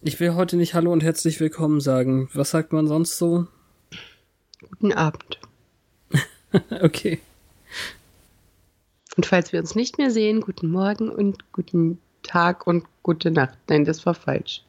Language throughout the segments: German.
Ich will heute nicht Hallo und herzlich willkommen sagen. Was sagt man sonst so? Guten Abend. okay. Und falls wir uns nicht mehr sehen, guten Morgen und guten Tag und gute Nacht. Nein, das war falsch.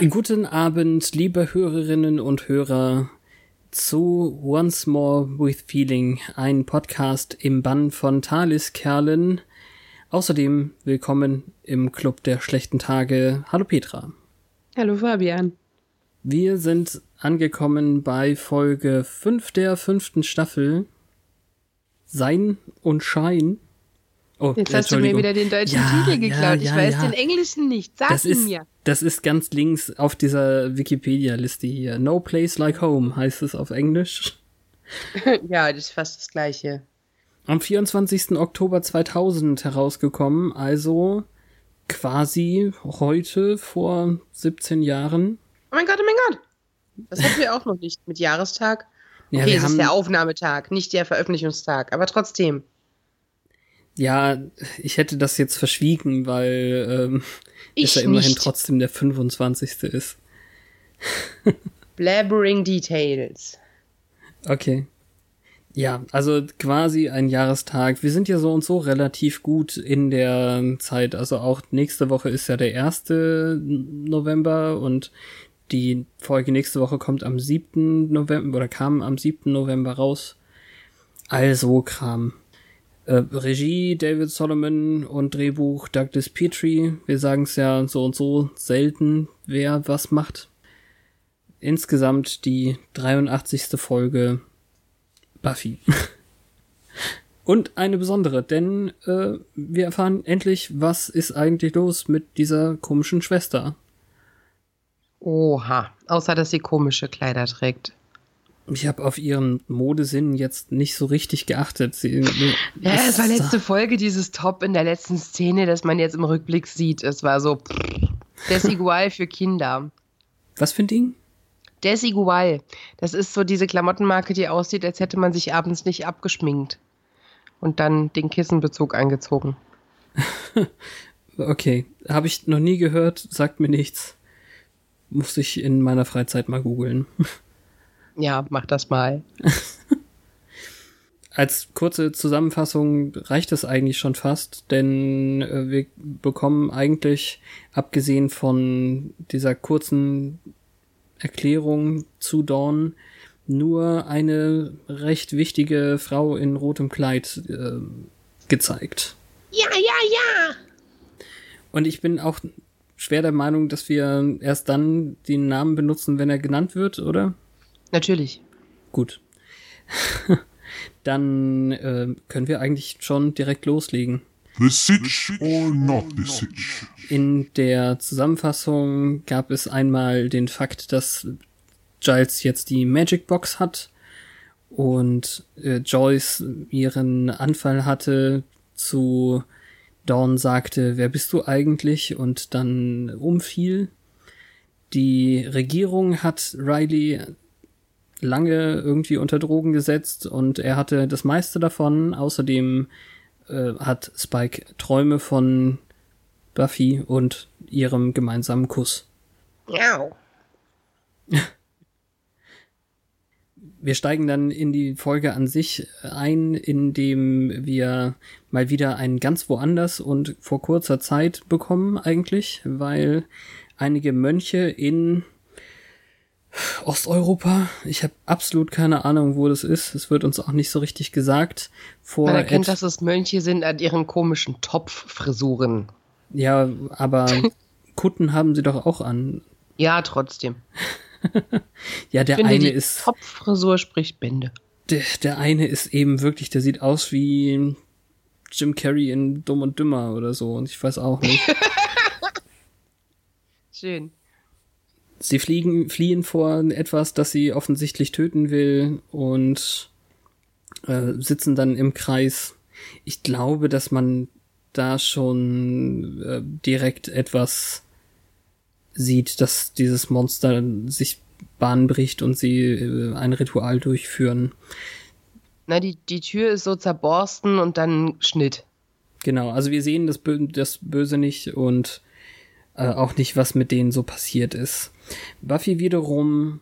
Guten Abend, liebe Hörerinnen und Hörer, zu Once More with Feeling, ein Podcast im Bann von Thalis Kerlen. Außerdem willkommen im Club der schlechten Tage. Hallo Petra. Hallo Fabian. Wir sind angekommen bei Folge 5 der fünften Staffel. Sein und Schein. Oh, Jetzt hast du mir wieder den deutschen ja, Titel geklaut. Ja, ja, ich weiß den englischen nicht. Sag das ihn ist, mir. Das ist ganz links auf dieser Wikipedia-Liste hier. No place like home heißt es auf Englisch. ja, das ist fast das gleiche. Am 24. Oktober 2000 herausgekommen, also quasi heute vor 17 Jahren. Oh mein Gott, oh mein Gott. Das hatten wir auch noch nicht mit Jahrestag. Okay, ja, es ist der Aufnahmetag, nicht der Veröffentlichungstag, aber trotzdem. Ja, ich hätte das jetzt verschwiegen, weil ähm, es ja immerhin nicht. trotzdem der 25. ist. Blabbering Details. Okay. Ja, also quasi ein Jahrestag. Wir sind ja so und so relativ gut in der Zeit. Also auch nächste Woche ist ja der 1. November und die Folge nächste Woche kommt am 7. November oder kam am 7. November raus. Also Kram. Äh, Regie David Solomon und Drehbuch Douglas Petrie. Wir sagen es ja so und so selten, wer was macht. Insgesamt die 83. Folge Buffy. und eine besondere, denn äh, wir erfahren endlich, was ist eigentlich los mit dieser komischen Schwester. Oha, außer dass sie komische Kleider trägt. Ich habe auf ihren Modesinn jetzt nicht so richtig geachtet. Sie, ja, es war letzte Folge dieses Top in der letzten Szene, das man jetzt im Rückblick sieht. Es war so Desigual für Kinder. Was für ein Ding? Desigual. Das ist so diese Klamottenmarke, die aussieht, als hätte man sich abends nicht abgeschminkt. Und dann den Kissenbezug angezogen. okay. Habe ich noch nie gehört, sagt mir nichts. Muss ich in meiner Freizeit mal googeln. Ja, mach das mal. Als kurze Zusammenfassung reicht es eigentlich schon fast, denn äh, wir bekommen eigentlich, abgesehen von dieser kurzen Erklärung zu Dawn, nur eine recht wichtige Frau in rotem Kleid äh, gezeigt. Ja, ja, ja! Und ich bin auch schwer der Meinung, dass wir erst dann den Namen benutzen, wenn er genannt wird, oder? Natürlich. Gut. Dann äh, können wir eigentlich schon direkt loslegen. The Sitch or not the Sitch? In der Zusammenfassung gab es einmal den Fakt, dass Giles jetzt die Magic Box hat und äh, Joyce ihren Anfall hatte zu Dawn sagte, wer bist du eigentlich? Und dann umfiel. Die Regierung hat Riley lange irgendwie unter Drogen gesetzt und er hatte das meiste davon. Außerdem äh, hat Spike Träume von Buffy und ihrem gemeinsamen Kuss. Ja. wir steigen dann in die Folge an sich ein, indem wir mal wieder einen ganz woanders und vor kurzer Zeit bekommen eigentlich, weil einige Mönche in Osteuropa, ich habe absolut keine Ahnung, wo das ist. Es wird uns auch nicht so richtig gesagt. Vor Man erkennt, dass es Mönche sind an ihren komischen Topffrisuren. Ja, aber Kutten haben sie doch auch an. Ja, trotzdem. ja, der finde, eine ist. Topffrisur spricht Bände. Der, der eine ist eben wirklich, der sieht aus wie Jim Carrey in Dumm und Dümmer oder so. Und ich weiß auch nicht. Schön. Sie fliegen, fliehen vor etwas, das sie offensichtlich töten will und äh, sitzen dann im Kreis. Ich glaube, dass man da schon äh, direkt etwas sieht, dass dieses Monster sich Bahn bricht und sie äh, ein Ritual durchführen. Na, die, die Tür ist so zerborsten und dann Schnitt. Genau, also wir sehen das, Bö das Böse nicht und äh, auch nicht, was mit denen so passiert ist. Buffy wiederum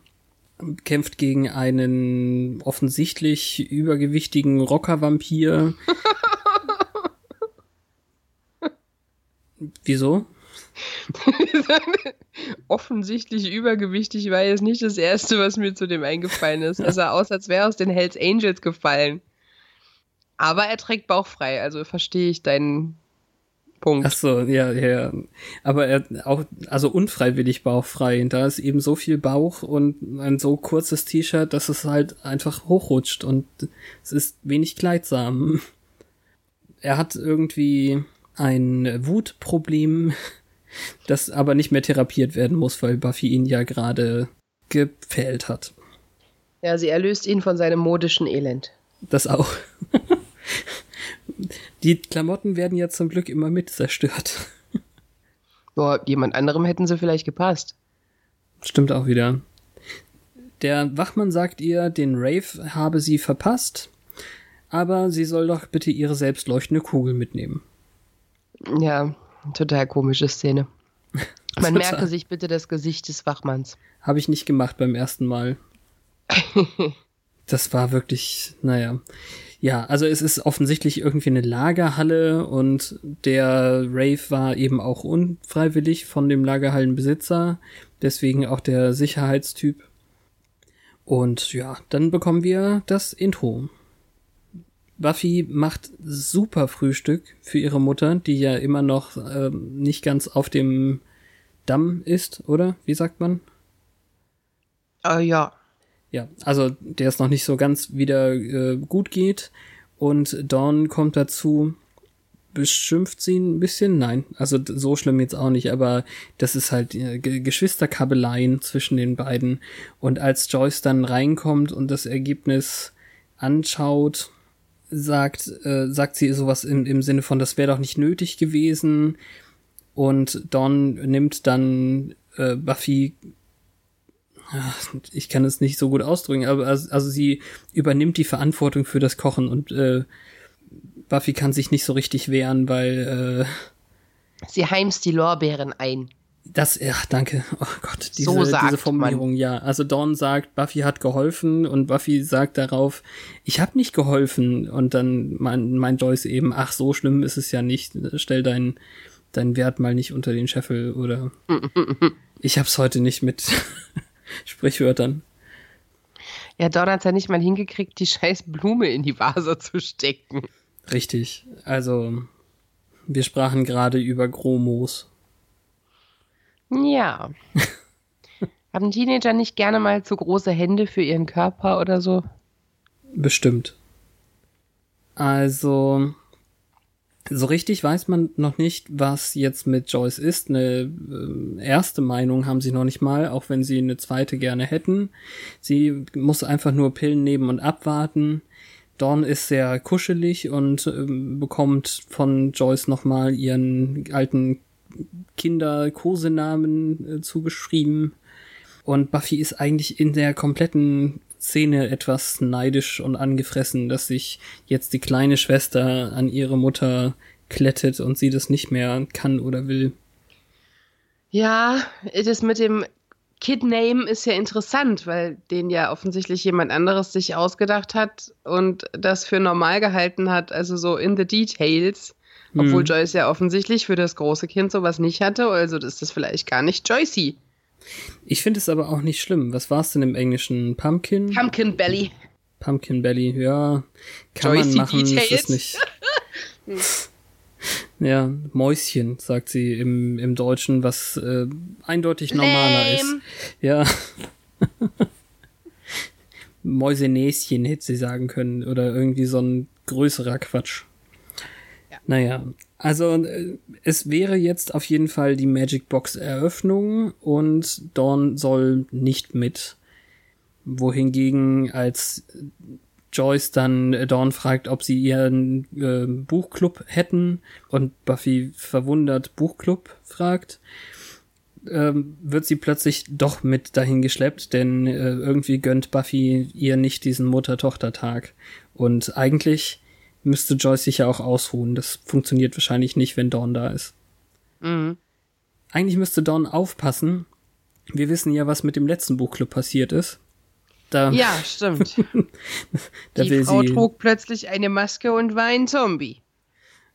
kämpft gegen einen offensichtlich übergewichtigen Rocker-Vampir. Wieso? Offensichtlich übergewichtig war jetzt nicht das Erste, was mir zu dem eingefallen ist. Er sah aus, als wäre er aus den Hells Angels gefallen. Aber er trägt bauchfrei, also verstehe ich deinen Punkt. Ach so, ja, ja. Aber er auch, also unfreiwillig bauchfrei. Da ist eben so viel Bauch und ein so kurzes T-Shirt, dass es halt einfach hochrutscht und es ist wenig kleidsam. Er hat irgendwie ein Wutproblem, das aber nicht mehr therapiert werden muss, weil Buffy ihn ja gerade gepfählt hat. Ja, sie erlöst ihn von seinem modischen Elend. Das auch. Die Klamotten werden ja zum Glück immer mit zerstört. Boah, jemand anderem hätten sie vielleicht gepasst. Stimmt auch wieder. Der Wachmann sagt ihr, den Rave habe sie verpasst, aber sie soll doch bitte ihre selbstleuchtende Kugel mitnehmen. Ja, total komische Szene. Man merke sich bitte das Gesicht des Wachmanns. Habe ich nicht gemacht beim ersten Mal. das war wirklich, naja. Ja, also es ist offensichtlich irgendwie eine Lagerhalle und der Rave war eben auch unfreiwillig von dem Lagerhallenbesitzer, deswegen auch der Sicherheitstyp. Und ja, dann bekommen wir das Intro. Buffy macht super Frühstück für ihre Mutter, die ja immer noch äh, nicht ganz auf dem Damm ist, oder? Wie sagt man? Äh, ja, ja, also der es noch nicht so ganz wieder äh, gut geht. Und Dawn kommt dazu, beschimpft sie ein bisschen. Nein, also so schlimm jetzt auch nicht, aber das ist halt äh, Geschwisterkabeleien zwischen den beiden. Und als Joyce dann reinkommt und das Ergebnis anschaut, sagt, äh, sagt sie sowas im, im Sinne von, das wäre doch nicht nötig gewesen. Und Dawn nimmt dann äh, Buffy ich kann es nicht so gut ausdrücken, aber also, also sie übernimmt die Verantwortung für das Kochen und äh, Buffy kann sich nicht so richtig wehren, weil äh, sie heimst die Lorbeeren ein. Das, ja, danke. Oh Gott, diese, so diese Formulierung, man. ja. Also Dawn sagt, Buffy hat geholfen und Buffy sagt darauf, ich habe nicht geholfen. Und dann meint mein Joyce eben, ach, so schlimm ist es ja nicht. Stell deinen deinen Wert mal nicht unter den Scheffel oder ich hab's heute nicht mit Sprichwörtern. Ja, Don hat's ja nicht mal hingekriegt, die scheiß Blume in die Vase zu stecken. Richtig. Also, wir sprachen gerade über Gromos. Ja. Haben Teenager nicht gerne mal zu große Hände für ihren Körper oder so? Bestimmt. Also, so richtig weiß man noch nicht, was jetzt mit Joyce ist. Eine äh, erste Meinung haben sie noch nicht mal, auch wenn sie eine zweite gerne hätten. Sie muss einfach nur Pillen nehmen und abwarten. Dawn ist sehr kuschelig und äh, bekommt von Joyce nochmal ihren alten Kinder-Kosenamen äh, zugeschrieben. Und Buffy ist eigentlich in der kompletten Szene etwas neidisch und angefressen, dass sich jetzt die kleine Schwester an ihre Mutter klettet und sie das nicht mehr kann oder will. Ja, das mit dem Kid Name ist ja interessant, weil den ja offensichtlich jemand anderes sich ausgedacht hat und das für normal gehalten hat, also so in the details. Obwohl Hm. Joyce ja offensichtlich für das große Kind sowas nicht hatte, also ist das vielleicht gar nicht Joycey. Ich finde es aber auch nicht schlimm. Was war es denn im Englischen? Pumpkin? Pumpkin Belly. Pumpkin Belly, ja. Kann Joycey man machen, Details. ist nicht. ja, Mäuschen, sagt sie im, im Deutschen, was äh, eindeutig normaler ist. Lame. Ja. Mäusenäschen hätte sie sagen können. Oder irgendwie so ein größerer Quatsch. Ja. Naja, also äh, es wäre jetzt auf jeden Fall die Magic Box Eröffnung und Dawn soll nicht mit. Wohingegen als Joyce dann äh, Dawn fragt, ob sie ihren äh, Buchclub hätten und Buffy verwundert Buchclub fragt, ähm, wird sie plötzlich doch mit dahin geschleppt, denn äh, irgendwie gönnt Buffy ihr nicht diesen Mutter-Tochter-Tag. Und eigentlich müsste Joyce sich ja auch ausruhen. Das funktioniert wahrscheinlich nicht, wenn Dawn da ist. Mhm. Eigentlich müsste Dawn aufpassen. Wir wissen ja, was mit dem letzten Buchclub passiert ist. Da, Ja, stimmt. da Die Frau trug plötzlich eine Maske und war ein Zombie.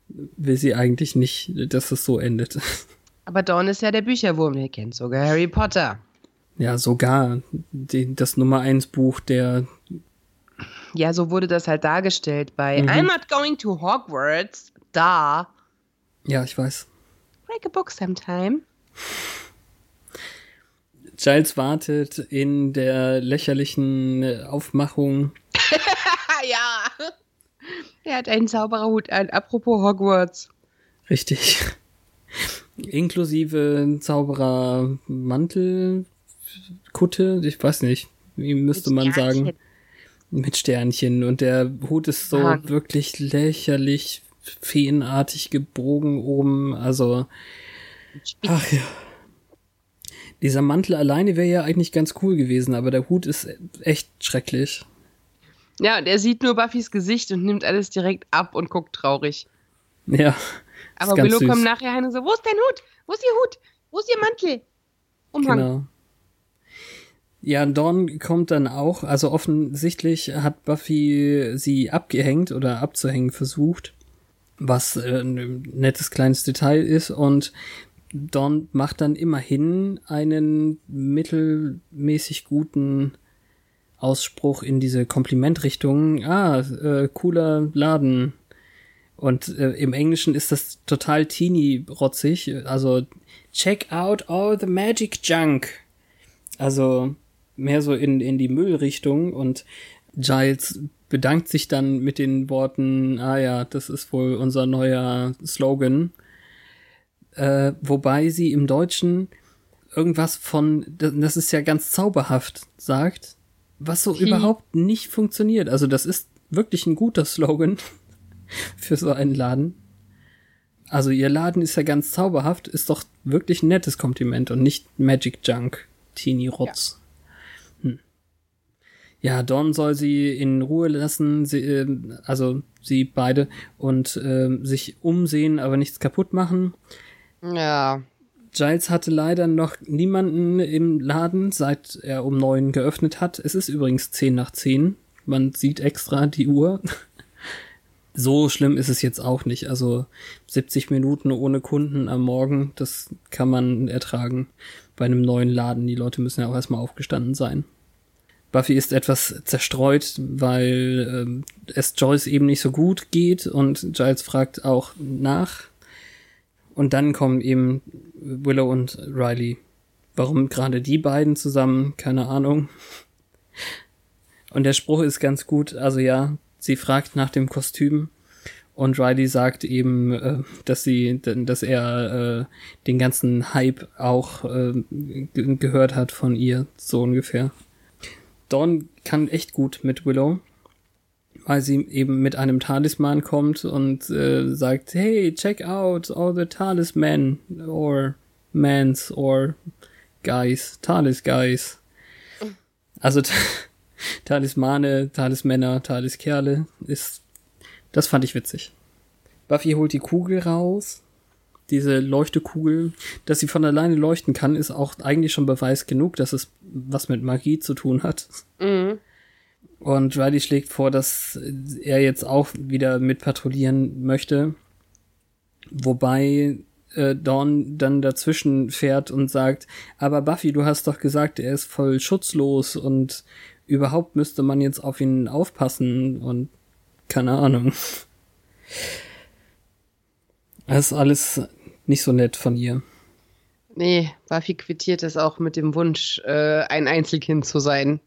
will sie eigentlich nicht, dass es so endet. Aber Dawn ist ja der Bücherwurm, der kennt sogar Harry Potter. Ja, sogar die, das Nummer eins Buch der Ja, so wurde das halt dargestellt bei Mhm. I'm not going to Hogwarts. Da. Ja, ich weiß. Break a book sometime. Giles wartet in der lächerlichen Aufmachung. Ja. Er hat einen Zaubererhut an. Apropos Hogwarts. Richtig. Inklusive Zauberer Mantel, Kutte, ich weiß nicht, wie müsste man sagen. Mit Sternchen. Und der Hut ist so Mann. wirklich lächerlich, feenartig gebogen oben. Also, ach ja. Dieser Mantel alleine wäre ja eigentlich ganz cool gewesen, aber der Hut ist echt schrecklich. Ja, und er sieht nur Buffys Gesicht und nimmt alles direkt ab und guckt traurig. Ja. Aber Willow kommt nachher hin und so, wo ist dein Hut? Wo ist ihr Hut? Wo ist ihr Mantel? Umhang. Genau. Ja, Dawn kommt dann auch, also offensichtlich hat Buffy sie abgehängt oder abzuhängen versucht, was äh, ein nettes kleines Detail ist und Dawn macht dann immerhin einen mittelmäßig guten Ausspruch in diese Komplimentrichtung. Ah, äh, cooler Laden. Und äh, im Englischen ist das total teeny-rotzig. Also, check out all the magic junk. Also, mehr so in, in die Müllrichtung. Und Giles bedankt sich dann mit den Worten, ah ja, das ist wohl unser neuer Slogan. Äh, wobei sie im Deutschen irgendwas von, das ist ja ganz zauberhaft, sagt, was so Hm. überhaupt nicht funktioniert. Also das ist wirklich ein guter Slogan für so einen Laden. Also ihr Laden ist ja ganz zauberhaft, ist doch wirklich ein nettes Kompliment und nicht Magic Junk, Teenie Rotz. Hm. Ja, Dawn soll sie in Ruhe lassen, sie, äh, also sie beide, und äh, sich umsehen, aber nichts kaputt machen. Ja. Giles hatte leider noch niemanden im Laden, seit er um neun geöffnet hat. Es ist übrigens zehn nach zehn. Man sieht extra die Uhr. So schlimm ist es jetzt auch nicht. Also 70 Minuten ohne Kunden am Morgen, das kann man ertragen bei einem neuen Laden. Die Leute müssen ja auch erstmal aufgestanden sein. Buffy ist etwas zerstreut, weil ähm, es Joyce eben nicht so gut geht und Giles fragt auch nach. Und dann kommen eben Willow und Riley. Warum gerade die beiden zusammen? Keine Ahnung. Und der Spruch ist ganz gut. Also ja, sie fragt nach dem Kostüm und Riley sagt eben, äh, dass sie, dass er äh, den ganzen Hype auch äh, ge- gehört hat von ihr, so ungefähr. Dawn kann echt gut mit Willow, weil sie eben mit einem Talisman kommt und äh, sagt, hey, check out all the talisman or mans or guys, Talis guys. Also Talismane, Talismänner, Taliskerle ist, das fand ich witzig. Buffy holt die Kugel raus, diese Leuchtekugel, dass sie von alleine leuchten kann, ist auch eigentlich schon Beweis genug, dass es was mit Magie zu tun hat. Mhm. Und Riley schlägt vor, dass er jetzt auch wieder mit patrouillieren möchte. Wobei äh, Dawn dann dazwischen fährt und sagt, aber Buffy, du hast doch gesagt, er ist voll schutzlos und überhaupt müsste man jetzt auf ihn aufpassen und keine Ahnung. Das ist alles nicht so nett von ihr. Nee, Buffy quittiert es auch mit dem Wunsch, äh, ein Einzelkind zu sein.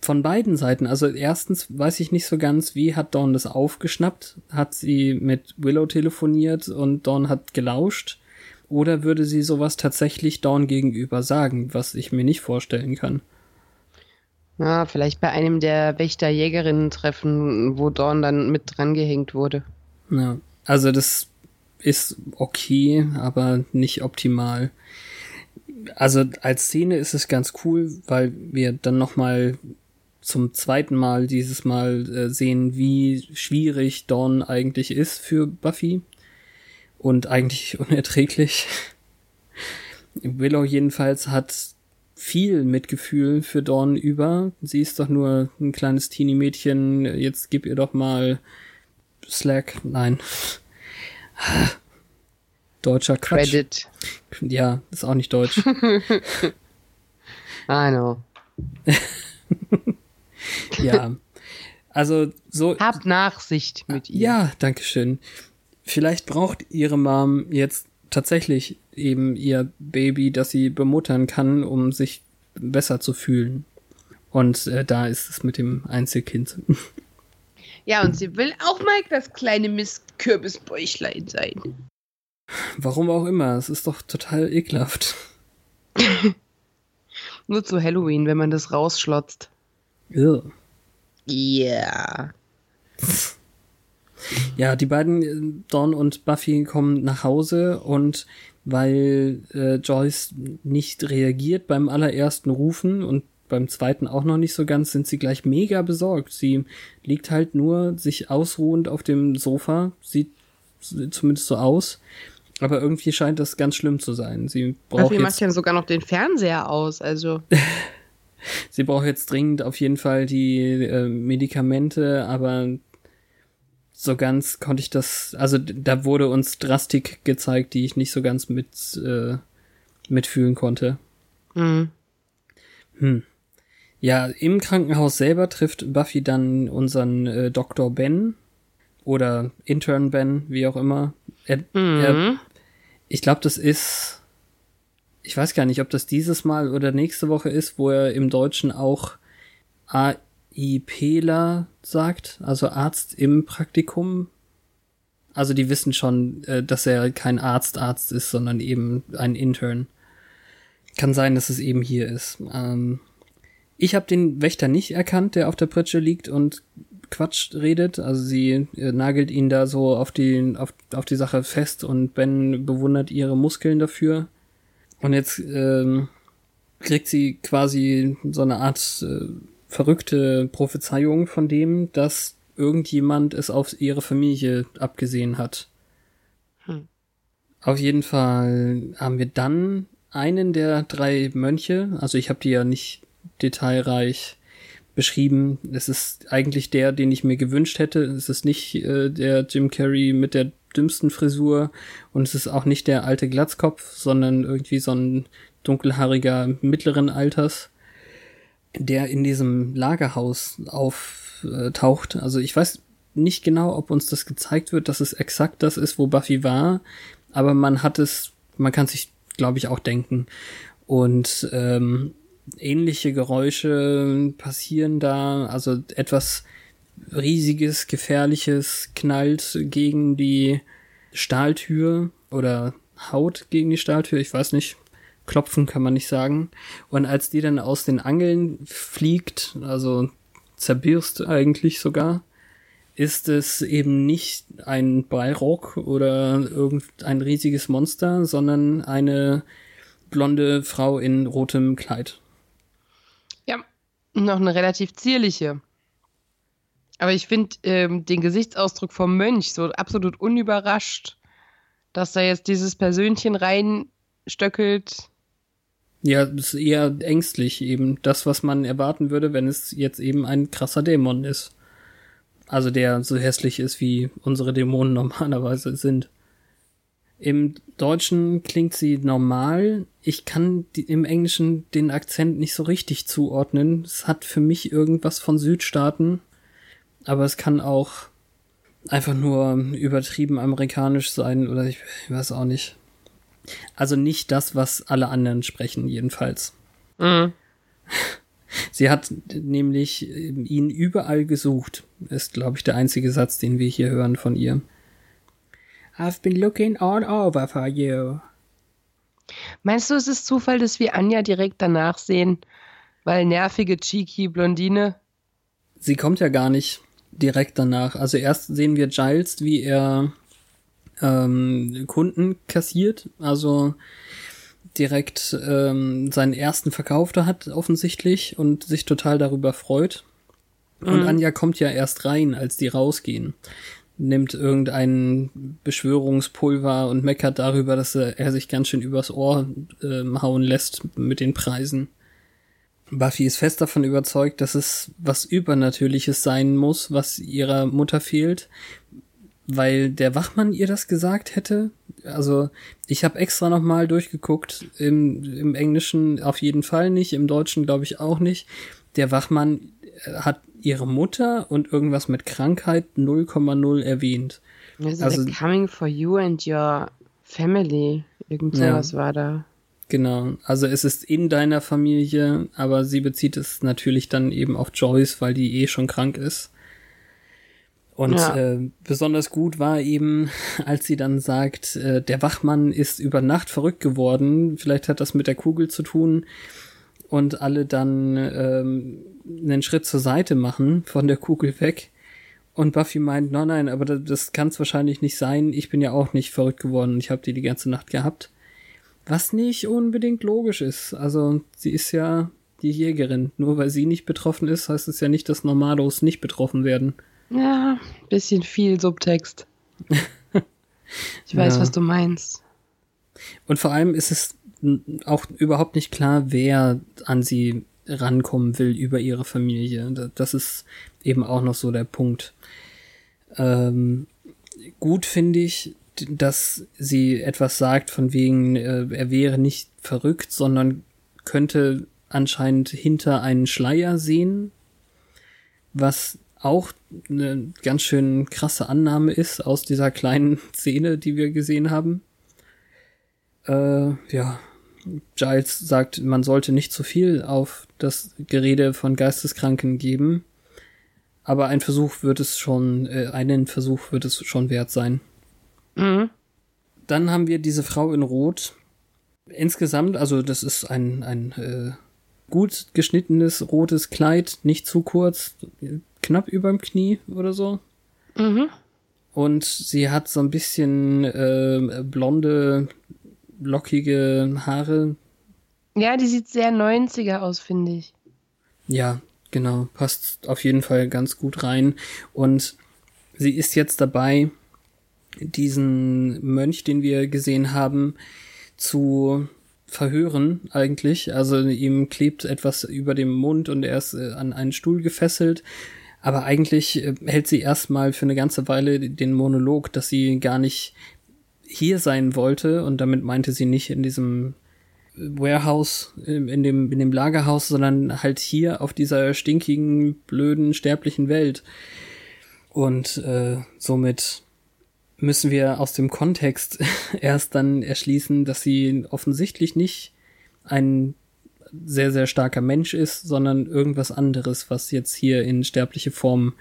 Von beiden Seiten. Also erstens weiß ich nicht so ganz, wie hat Dawn das aufgeschnappt? Hat sie mit Willow telefoniert und Dawn hat gelauscht? Oder würde sie sowas tatsächlich Dawn gegenüber sagen, was ich mir nicht vorstellen kann? Na, vielleicht bei einem der Wächter-Jägerinnen-Treffen, wo Dawn dann mit dran gehängt wurde. Ja, also das ist okay, aber nicht optimal. Also als Szene ist es ganz cool, weil wir dann noch mal zum zweiten Mal dieses Mal äh, sehen, wie schwierig Dawn eigentlich ist für Buffy und eigentlich unerträglich. Willow jedenfalls hat viel Mitgefühl für Dawn über. Sie ist doch nur ein kleines Teenie-Mädchen. Jetzt gib ihr doch mal Slack. Nein. Deutscher Quatsch. Credit. Ja, ist auch nicht deutsch. I know. ja. Also so. Habt Nachsicht mit ihr. Ja, danke schön. Vielleicht braucht ihre Mom jetzt tatsächlich eben ihr Baby, das sie bemuttern kann, um sich besser zu fühlen. Und äh, da ist es mit dem Einzelkind. Ja, und sie will auch mal das kleine Mistkürbisbäuchlein sein. Warum auch immer, es ist doch total ekelhaft. Nur zu Halloween, wenn man das rausschlotzt. Ja. Ja, die beiden, äh, Dawn und Buffy, kommen nach Hause und weil äh, Joyce nicht reagiert beim allerersten Rufen und beim zweiten auch noch nicht so ganz, sind sie gleich mega besorgt. Sie liegt halt nur sich ausruhend auf dem Sofa, sieht zumindest so aus. Aber irgendwie scheint das ganz schlimm zu sein. Sie braucht Buffy macht ja sogar noch den Fernseher aus, also. sie braucht jetzt dringend auf jeden Fall die äh, Medikamente, aber so ganz konnte ich das, also da wurde uns Drastik gezeigt, die ich nicht so ganz mit äh, mitfühlen konnte. Hm. Hm. Ja, im Krankenhaus selber trifft Buffy dann unseren äh, Dr. Ben oder Intern Ben, wie auch immer. Er, Mhm. er, ich glaube, das ist, ich weiß gar nicht, ob das dieses Mal oder nächste Woche ist, wo er im Deutschen auch AIPler sagt, also Arzt im Praktikum. Also die wissen schon, äh, dass er kein Arzt Arzt ist, sondern eben ein Intern. Kann sein, dass es eben hier ist. Ähm, ich habe den Wächter nicht erkannt, der auf der Pritsche liegt und Quatsch redet. Also sie äh, nagelt ihn da so auf die, auf, auf die Sache fest und Ben bewundert ihre Muskeln dafür. Und jetzt ähm, kriegt sie quasi so eine Art äh, verrückte Prophezeiung von dem, dass irgendjemand es auf ihre Familie abgesehen hat. Hm. Auf jeden Fall haben wir dann einen der drei Mönche, also ich habe die ja nicht detailreich beschrieben. Es ist eigentlich der, den ich mir gewünscht hätte. Es ist nicht äh, der Jim Carrey mit der dümmsten Frisur und es ist auch nicht der alte Glatzkopf, sondern irgendwie so ein dunkelhaariger mittleren Alters, der in diesem Lagerhaus auftaucht. Also ich weiß nicht genau, ob uns das gezeigt wird, dass es exakt das ist, wo Buffy war, aber man hat es, man kann sich, glaube ich, auch denken. Und ähm, ähnliche Geräusche passieren da, also etwas riesiges, gefährliches knallt gegen die Stahltür oder haut gegen die Stahltür, ich weiß nicht, klopfen kann man nicht sagen. Und als die dann aus den Angeln fliegt, also zerbirst eigentlich sogar, ist es eben nicht ein Beirock oder irgendein riesiges Monster, sondern eine blonde Frau in rotem Kleid. Noch eine relativ zierliche. Aber ich finde ähm, den Gesichtsausdruck vom Mönch so absolut unüberrascht, dass da jetzt dieses Persönchen reinstöckelt. Ja, das ist eher ängstlich eben. Das, was man erwarten würde, wenn es jetzt eben ein krasser Dämon ist. Also der so hässlich ist, wie unsere Dämonen normalerweise sind. Im Deutschen klingt sie normal. Ich kann die, im Englischen den Akzent nicht so richtig zuordnen. Es hat für mich irgendwas von Südstaaten. Aber es kann auch einfach nur übertrieben amerikanisch sein oder ich, ich weiß auch nicht. Also nicht das, was alle anderen sprechen, jedenfalls. Mhm. Sie hat nämlich ihn überall gesucht. Ist, glaube ich, der einzige Satz, den wir hier hören von ihr. I've been looking all over for you. Meinst du, es ist Zufall, dass wir Anja direkt danach sehen? Weil nervige, cheeky Blondine. Sie kommt ja gar nicht direkt danach. Also erst sehen wir Giles, wie er ähm, Kunden kassiert, also direkt ähm, seinen ersten Verkauf da hat offensichtlich und sich total darüber freut. Und Mhm. Anja kommt ja erst rein, als die rausgehen. Nimmt irgendein Beschwörungspulver und meckert darüber, dass er, sich ganz schön übers Ohr ähm, hauen lässt mit den Preisen. Buffy ist fest davon überzeugt, dass es was Übernatürliches sein muss, was ihrer Mutter fehlt, weil der Wachmann ihr das gesagt hätte. Also ich habe extra noch mal durchgeguckt. Im, Im Englischen auf jeden Fall nicht, im Deutschen glaube ich auch nicht. Der Wachmann äh, hat ihre Mutter und irgendwas mit Krankheit 0,0 erwähnt. Also, Also- coming for you and your family. Irgend Ja. war da. Genau, also es ist in deiner Familie, aber sie bezieht es natürlich dann eben auf Joyce, weil die eh schon krank ist. Und Ja. äh, besonders gut war eben, als sie dann sagt, äh, der Wachmann ist über Nacht verrückt geworden, vielleicht hat das mit der Kugel zu tun und alle dann ähm, einen Schritt zur Seite machen, von der Kugel weg. Und Buffy meint, nein, nein, aber das, das kann es wahrscheinlich nicht sein. Ich bin ja auch nicht verrückt geworden ich habe die die ganze Nacht gehabt. Was nicht unbedingt logisch ist. Also sie ist ja die Jägerin. Nur weil sie nicht betroffen ist, heißt es ja nicht, dass Normalos nicht betroffen werden. Ja, bisschen viel Subtext. ich weiß, Ja. was du meinst. Und vor allem ist es auch überhaupt nicht klar, wer an sie rankommen will über ihre Familie. Da- Das ist eben auch noch so der Punkt. Ähm, gut finde ich, dass sie etwas sagt von wegen, äh, er wäre nicht verrückt, sondern könnte anscheinend hinter einen Schleier sehen, was auch eine ganz schön krasse Annahme ist aus dieser kleinen Szene, die wir gesehen haben. Äh, ja, Giles sagt, man sollte nicht zu viel auf das Gerede von Geisteskranken geben. Aber ein Versuch wird es schon, äh, einen Versuch wird es schon wert sein. Mhm. Dann haben wir diese Frau in Rot. Insgesamt, also das ist ein, ein äh, gut geschnittenes rotes Kleid, nicht zu kurz, knapp überm Knie oder so. Mhm. Und sie hat so ein bisschen äh, blonde, lockige Haare. Ja, die sieht sehr 90er aus, finde ich. Ja, genau, passt auf jeden Fall ganz gut rein. Und sie ist jetzt dabei, diesen Mönch, den wir gesehen haben, zu verhören eigentlich. Also ihm klebt etwas über dem Mund und er ist äh, an einen Stuhl gefesselt. Aber eigentlich äh, hält sie erstmal für eine ganze Weile den Monolog, dass sie gar nicht hier sein wollte und damit meinte sie nicht in diesem Warehouse, in in dem, in dem Lagerhaus, sondern halt hier auf dieser stinkigen, blöden, sterblichen Welt. Und äh, somit müssen wir aus dem Kontext erst dann erschließen, dass sie offensichtlich nicht ein sehr, sehr starker Mensch ist, sondern irgendwas anderes, was jetzt hier in sterbliche Form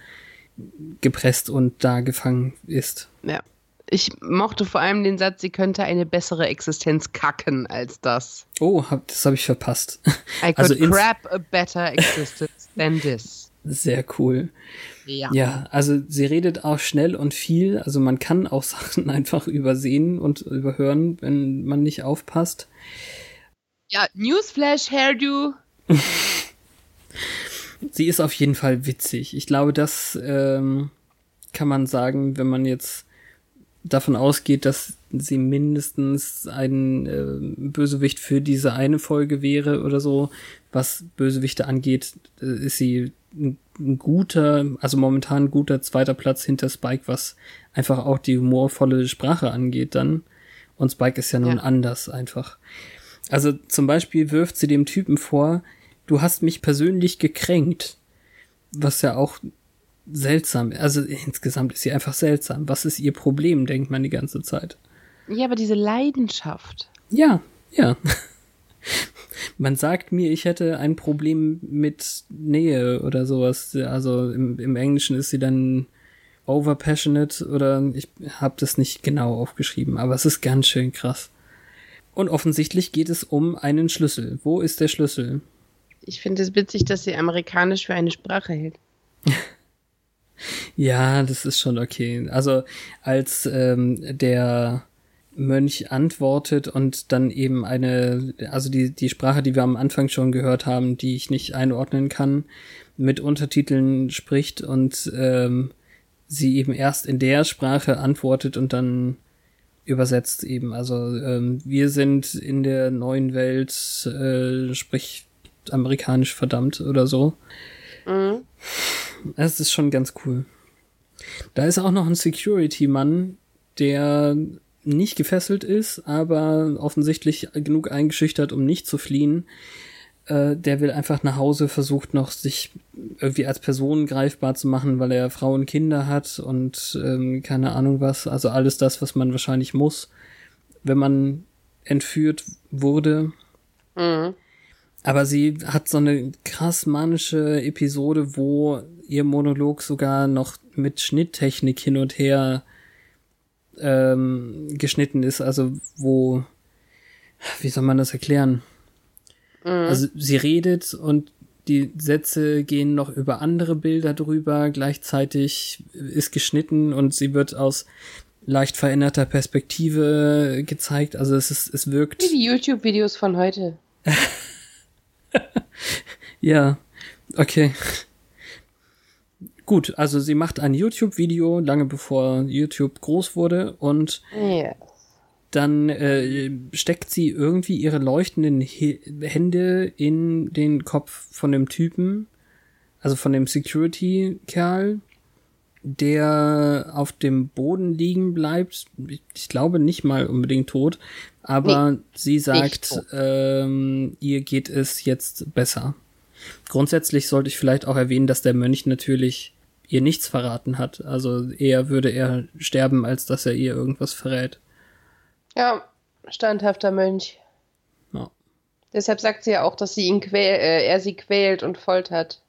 gepresst und da gefangen ist. Ja. Ich mochte vor allem den Satz, sie könnte eine bessere Existenz kacken als das. Oh, hab, das habe ich verpasst. I could Also crap a better existence than this. Sehr cool. Ja. Ja, also sie redet auch schnell und viel. Also man kann auch Sachen einfach übersehen und überhören, wenn man nicht aufpasst. Ja, Newsflash, Hairdo. Sie ist auf jeden Fall witzig. Ich glaube, das ähm, kann man sagen, wenn man jetzt davon ausgeht, dass sie mindestens ein äh, Bösewicht für diese eine Folge wäre oder so. Was Bösewichte angeht, äh, ist sie ein, ein guter, also momentan ein guter zweiter Platz hinter Spike, was einfach auch die humorvolle Sprache angeht dann. Und Spike ist ja nun ja. anders einfach. Also zum Beispiel wirft sie dem Typen vor, du hast mich persönlich gekränkt. Was ja auch seltsam. Also insgesamt ist sie einfach seltsam. Was ist ihr Problem, denkt man die ganze Zeit. Ja, aber diese Leidenschaft. Ja, ja. Man sagt mir, ich hätte ein Problem mit Nähe oder sowas. Also im, im Englischen ist sie dann overpassionate oder ich habe das nicht genau aufgeschrieben, aber es ist ganz schön krass. Und offensichtlich geht es um einen Schlüssel. Wo ist der Schlüssel? Ich finde es witzig, dass sie amerikanisch für eine Sprache hält. ja, das ist schon okay. Also als ähm, der Mönch antwortet und dann eben eine, also die, die Sprache, die wir am Anfang schon gehört haben, die ich nicht einordnen kann, mit Untertiteln spricht und ähm, sie eben erst in der Sprache antwortet und dann übersetzt eben. Also ähm, wir sind in der neuen Welt, äh, sprich amerikanisch verdammt oder so. Mhm. Das ist schon ganz cool. Da ist auch noch ein Security-Mann, der nicht gefesselt ist, aber offensichtlich genug eingeschüchtert, um nicht zu fliehen. Äh, der will einfach nach Hause, versucht noch sich irgendwie als Person greifbar zu machen, weil er Frauen, Kinder hat und ähm, keine Ahnung was. Also alles das, was man wahrscheinlich muss, wenn man entführt wurde. Mhm. Aber sie hat so eine krass manische Episode, wo ihr Monolog sogar noch mit Schnitttechnik hin und her ähm, geschnitten ist, also wo, wie soll man das erklären? Mhm. Also sie redet und die Sätze gehen noch über andere Bilder drüber, gleichzeitig ist geschnitten und sie wird aus leicht veränderter Perspektive gezeigt, also es ist, es wirkt. Wie die YouTube-Videos von heute. ja, okay. Gut, also sie macht ein YouTube-Video, lange bevor YouTube groß wurde und yes. dann äh, steckt sie irgendwie ihre leuchtenden He Hände in den Kopf von dem Typen, also von dem Security-Kerl, der auf dem Boden liegen bleibt. Ich glaube nicht mal unbedingt tot, aber nee, sie sagt, ähm, ihr geht es jetzt besser. Grundsätzlich sollte ich vielleicht auch erwähnen, dass der Mönch natürlich ihr nichts verraten hat. Also eher würde er sterben, als dass er ihr irgendwas verrät. Ja, standhafter Mönch. Ja. Deshalb sagt sie ja auch, dass sie ihn quäl äh, er sie quält und foltert.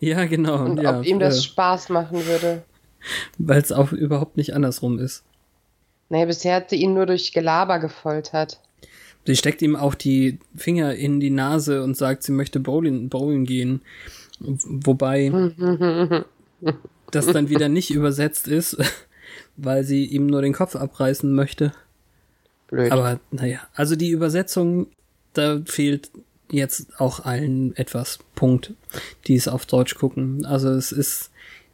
Ja, genau. Und ja, ob ihm das äh, Spaß machen würde. Weil es auch überhaupt nicht andersrum ist. Nee, bisher hat sie ihn nur durch Gelaber gefoltert. Sie steckt ihm auch die Finger in die Nase und sagt, sie möchte bowling, bowling gehen. Wobei das dann wieder nicht übersetzt ist, weil sie ihm nur den Kopf abreißen möchte. Blöd. Aber naja, also die Übersetzung, da fehlt jetzt auch allen etwas. Punkt, die es auf Deutsch gucken. Also es ist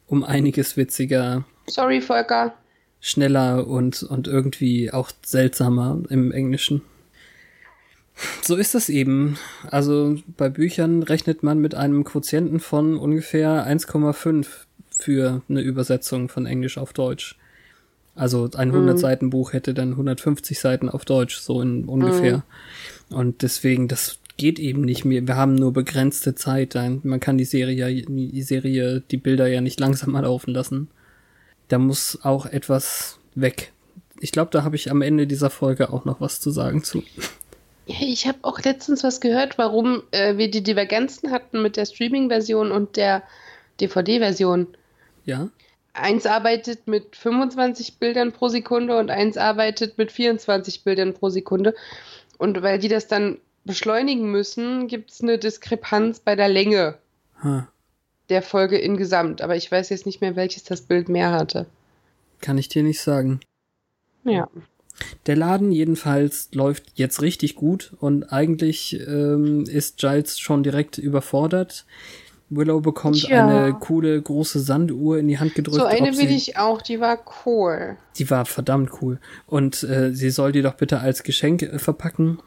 um einiges witziger. Sorry, Volker. Schneller und, und irgendwie auch seltsamer im Englischen. So ist das eben. Also bei Büchern rechnet man mit einem Quotienten von ungefähr 1,5 für eine Übersetzung von Englisch auf Deutsch. Also ein 100 mhm. Hätte dann 150 Seiten auf Deutsch, so in ungefähr. Mhm. Und deswegen, das geht eben nicht mehr. Wir haben nur begrenzte Zeit. Man kann die Serie, die Serie, die Bilder ja nicht langsamer laufen lassen. Da muss auch etwas weg. Ich glaube, da habe ich am Ende dieser Folge auch noch was zu sagen zu. Ich habe auch letztens was gehört, warum äh, wir die Divergenzen hatten mit der Streaming-Version und der DVD-Version. Ja. Eins arbeitet mit 25 Bildern pro Sekunde und eins arbeitet mit 24 Bildern pro Sekunde. Und weil die das dann beschleunigen müssen, gibt es eine Diskrepanz bei der Länge huh. der Folge insgesamt. Aber ich weiß jetzt nicht mehr, welches das Bild mehr hatte. Kann ich dir nicht sagen. Ja. Der Laden jedenfalls läuft jetzt richtig gut und eigentlich ähm, ist Giles schon direkt überfordert Willow bekommt Ja. eine coole große Sanduhr in die Hand gedrückt. So eine will ich auch, die war cool. Die war verdammt cool. Und äh, sie soll die doch bitte als Geschenk äh, verpacken.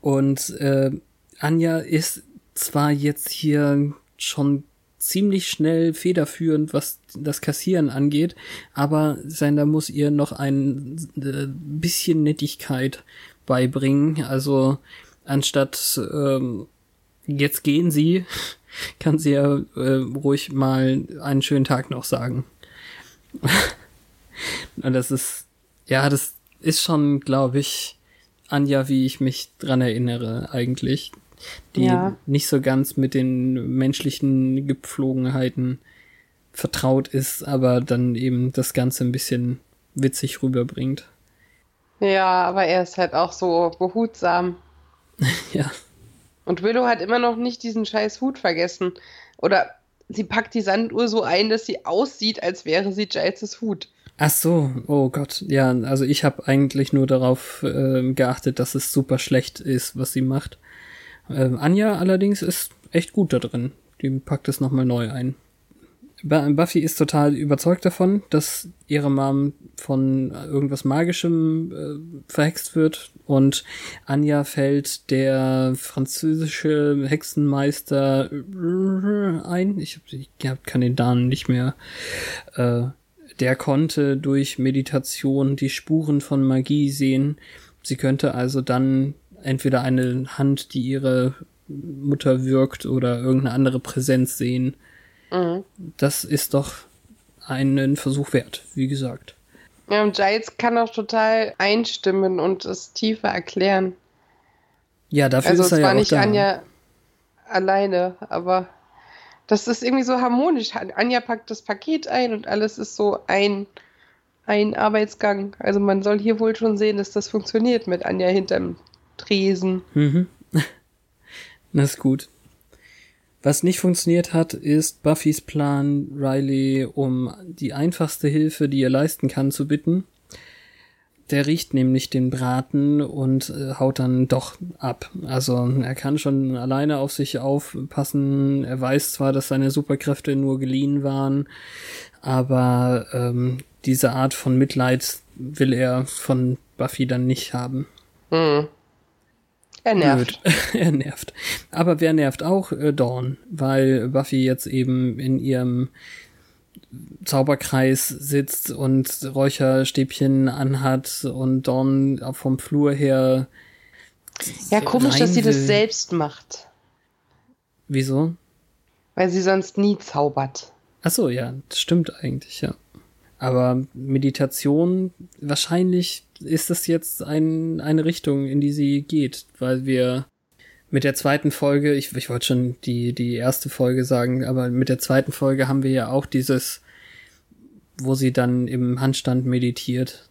Und äh, Anja ist zwar jetzt hier schon ziemlich schnell federführend, was das Kassieren angeht, aber Sander muss ihr noch ein äh, bisschen Nettigkeit beibringen. Also anstatt ähm, jetzt gehen Sie, kann sie ja äh, ruhig mal einen schönen Tag noch sagen. Und das ist, ja, das ist schon, glaube ich, Anja, wie ich mich dran erinnere, eigentlich. Die Ja. nicht so ganz mit den menschlichen Gepflogenheiten vertraut ist, aber dann eben das Ganze ein bisschen witzig rüberbringt. Ja, aber er ist halt auch so behutsam. Ja. Und Willow hat immer noch nicht diesen scheiß Hut vergessen. Oder sie packt die Sanduhr so ein, dass sie aussieht, als wäre sie Giles' Hut. Ach so, oh Gott, ja, also ich habe eigentlich nur darauf ähm, geachtet, dass es super schlecht ist, was sie macht. Ähm, Anja allerdings ist echt gut da drin. Die packt es nochmal neu ein. Bu- Buffy ist total überzeugt davon, dass ihre Mom von irgendwas Magischem äh, verhext wird und Anja fällt der französische Hexenmeister äh, ein. Ich, hab- ich hab- kann den Namen nicht mehr. Äh, der konnte durch Meditation die Spuren von Magie sehen. Sie könnte also dann entweder eine Hand, die ihre Mutter wirkt, oder irgendeine andere Präsenz sehen. Mhm. Das ist doch einen Versuch wert, wie gesagt. Ja, und Giles kann auch total einstimmen und es tiefer erklären. Ja, dafür Also ist es er ja war auch nicht da. Anja alleine, aber das ist irgendwie so harmonisch. Anja packt das Paket ein und alles ist so ein, ein Arbeitsgang. Also man soll hier wohl schon sehen, dass das funktioniert mit Anja hinterm Tresen. Mhm. Das ist gut. Was nicht funktioniert hat, ist Buffys Plan, Riley um die einfachste Hilfe, die er leisten kann, zu bitten. Der riecht nämlich den Braten und äh, haut dann doch ab. Also er kann schon alleine auf sich aufpassen. Er weiß zwar, dass seine Superkräfte nur geliehen waren, aber ähm, diese Art von Mitleid will er von Buffy dann nicht haben. Hm. Er nervt. Er nervt. Aber wer nervt auch? Äh, Dawn, weil Buffy jetzt eben in ihrem Zauberkreis sitzt und Räucherstäbchen anhat und Dawn auch vom Flur her. Ja, komisch, dass sie das selbst macht. Wieso? Weil sie sonst nie zaubert. Ach so, ja, das stimmt eigentlich, ja. Aber Meditation, wahrscheinlich ist das jetzt ein, eine Richtung, in die sie geht, weil wir mit der zweiten Folge, ich, ich wollte schon die, die erste Folge sagen, aber mit der zweiten Folge haben wir ja auch dieses, wo sie dann im Handstand meditiert.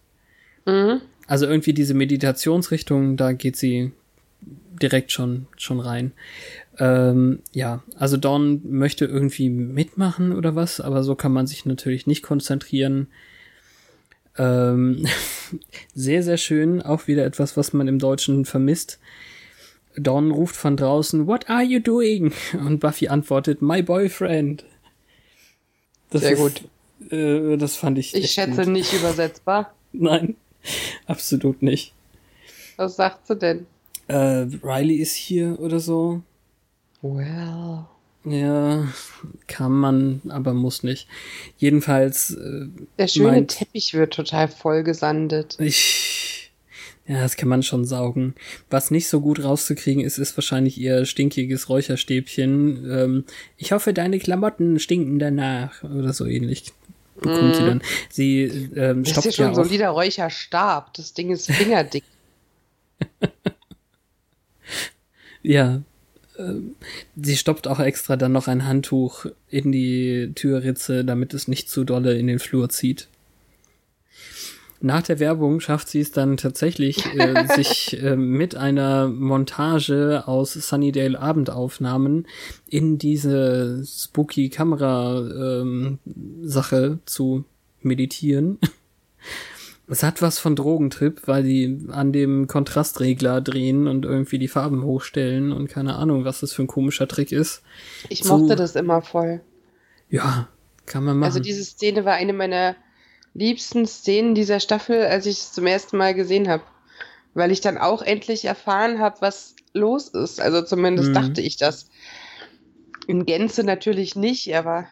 Mhm. Also irgendwie diese Meditationsrichtung, da geht sie direkt schon, schon rein. Ähm, ja, also Dawn möchte irgendwie mitmachen oder was, aber so kann man sich natürlich nicht konzentrieren. Ähm, sehr, sehr schön, auch wieder etwas, was man im Deutschen vermisst. Dawn ruft von draußen, What are you doing? Und Buffy antwortet, My boyfriend. Das Sehr ist, gut. Äh, das fand ich. Ich schätze gut. nicht übersetzbar. Nein, absolut nicht. Was sagt sie denn? Äh, Riley ist hier oder so. Well. Ja, kann man, aber muss nicht. Jedenfalls, äh, Der schöne Teppich wird total vollgesandet. ich, ja, das kann man schon saugen. Was nicht so gut rauszukriegen ist, ist wahrscheinlich ihr stinkiges Räucherstäbchen. Ähm, ich hoffe, deine Klamotten stinken danach oder so ähnlich. Bekommt sie dann. Sie ähm, Das ist ja schon ein solider Räucherstab. Das Ding ist fingerdick. Ja. Ähm, sie stoppt auch extra dann noch ein Handtuch in die Türritze, damit es nicht zu dolle in den Flur zieht. Nach der Werbung schafft sie es dann tatsächlich, äh, sich äh, mit einer Montage aus Sunnydale Abendaufnahmen in diese spooky Kamera ähm, Sache zu meditieren. Es hat was von Drogentrip, weil die an dem Kontrastregler drehen und irgendwie die Farben hochstellen und keine Ahnung, was das für ein komischer Trick ist. Ich mochte das immer voll. Ja, kann man machen. Also diese Szene war eine meiner liebsten Szenen dieser Staffel, als ich es zum ersten Mal gesehen habe. Weil ich dann auch endlich erfahren habe, was los ist. Also zumindest mhm. dachte ich das. In Gänze natürlich nicht, aber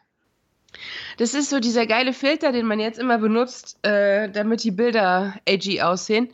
das ist so dieser geile Filter, den man jetzt immer benutzt, äh, damit die Bilder AG aussehen.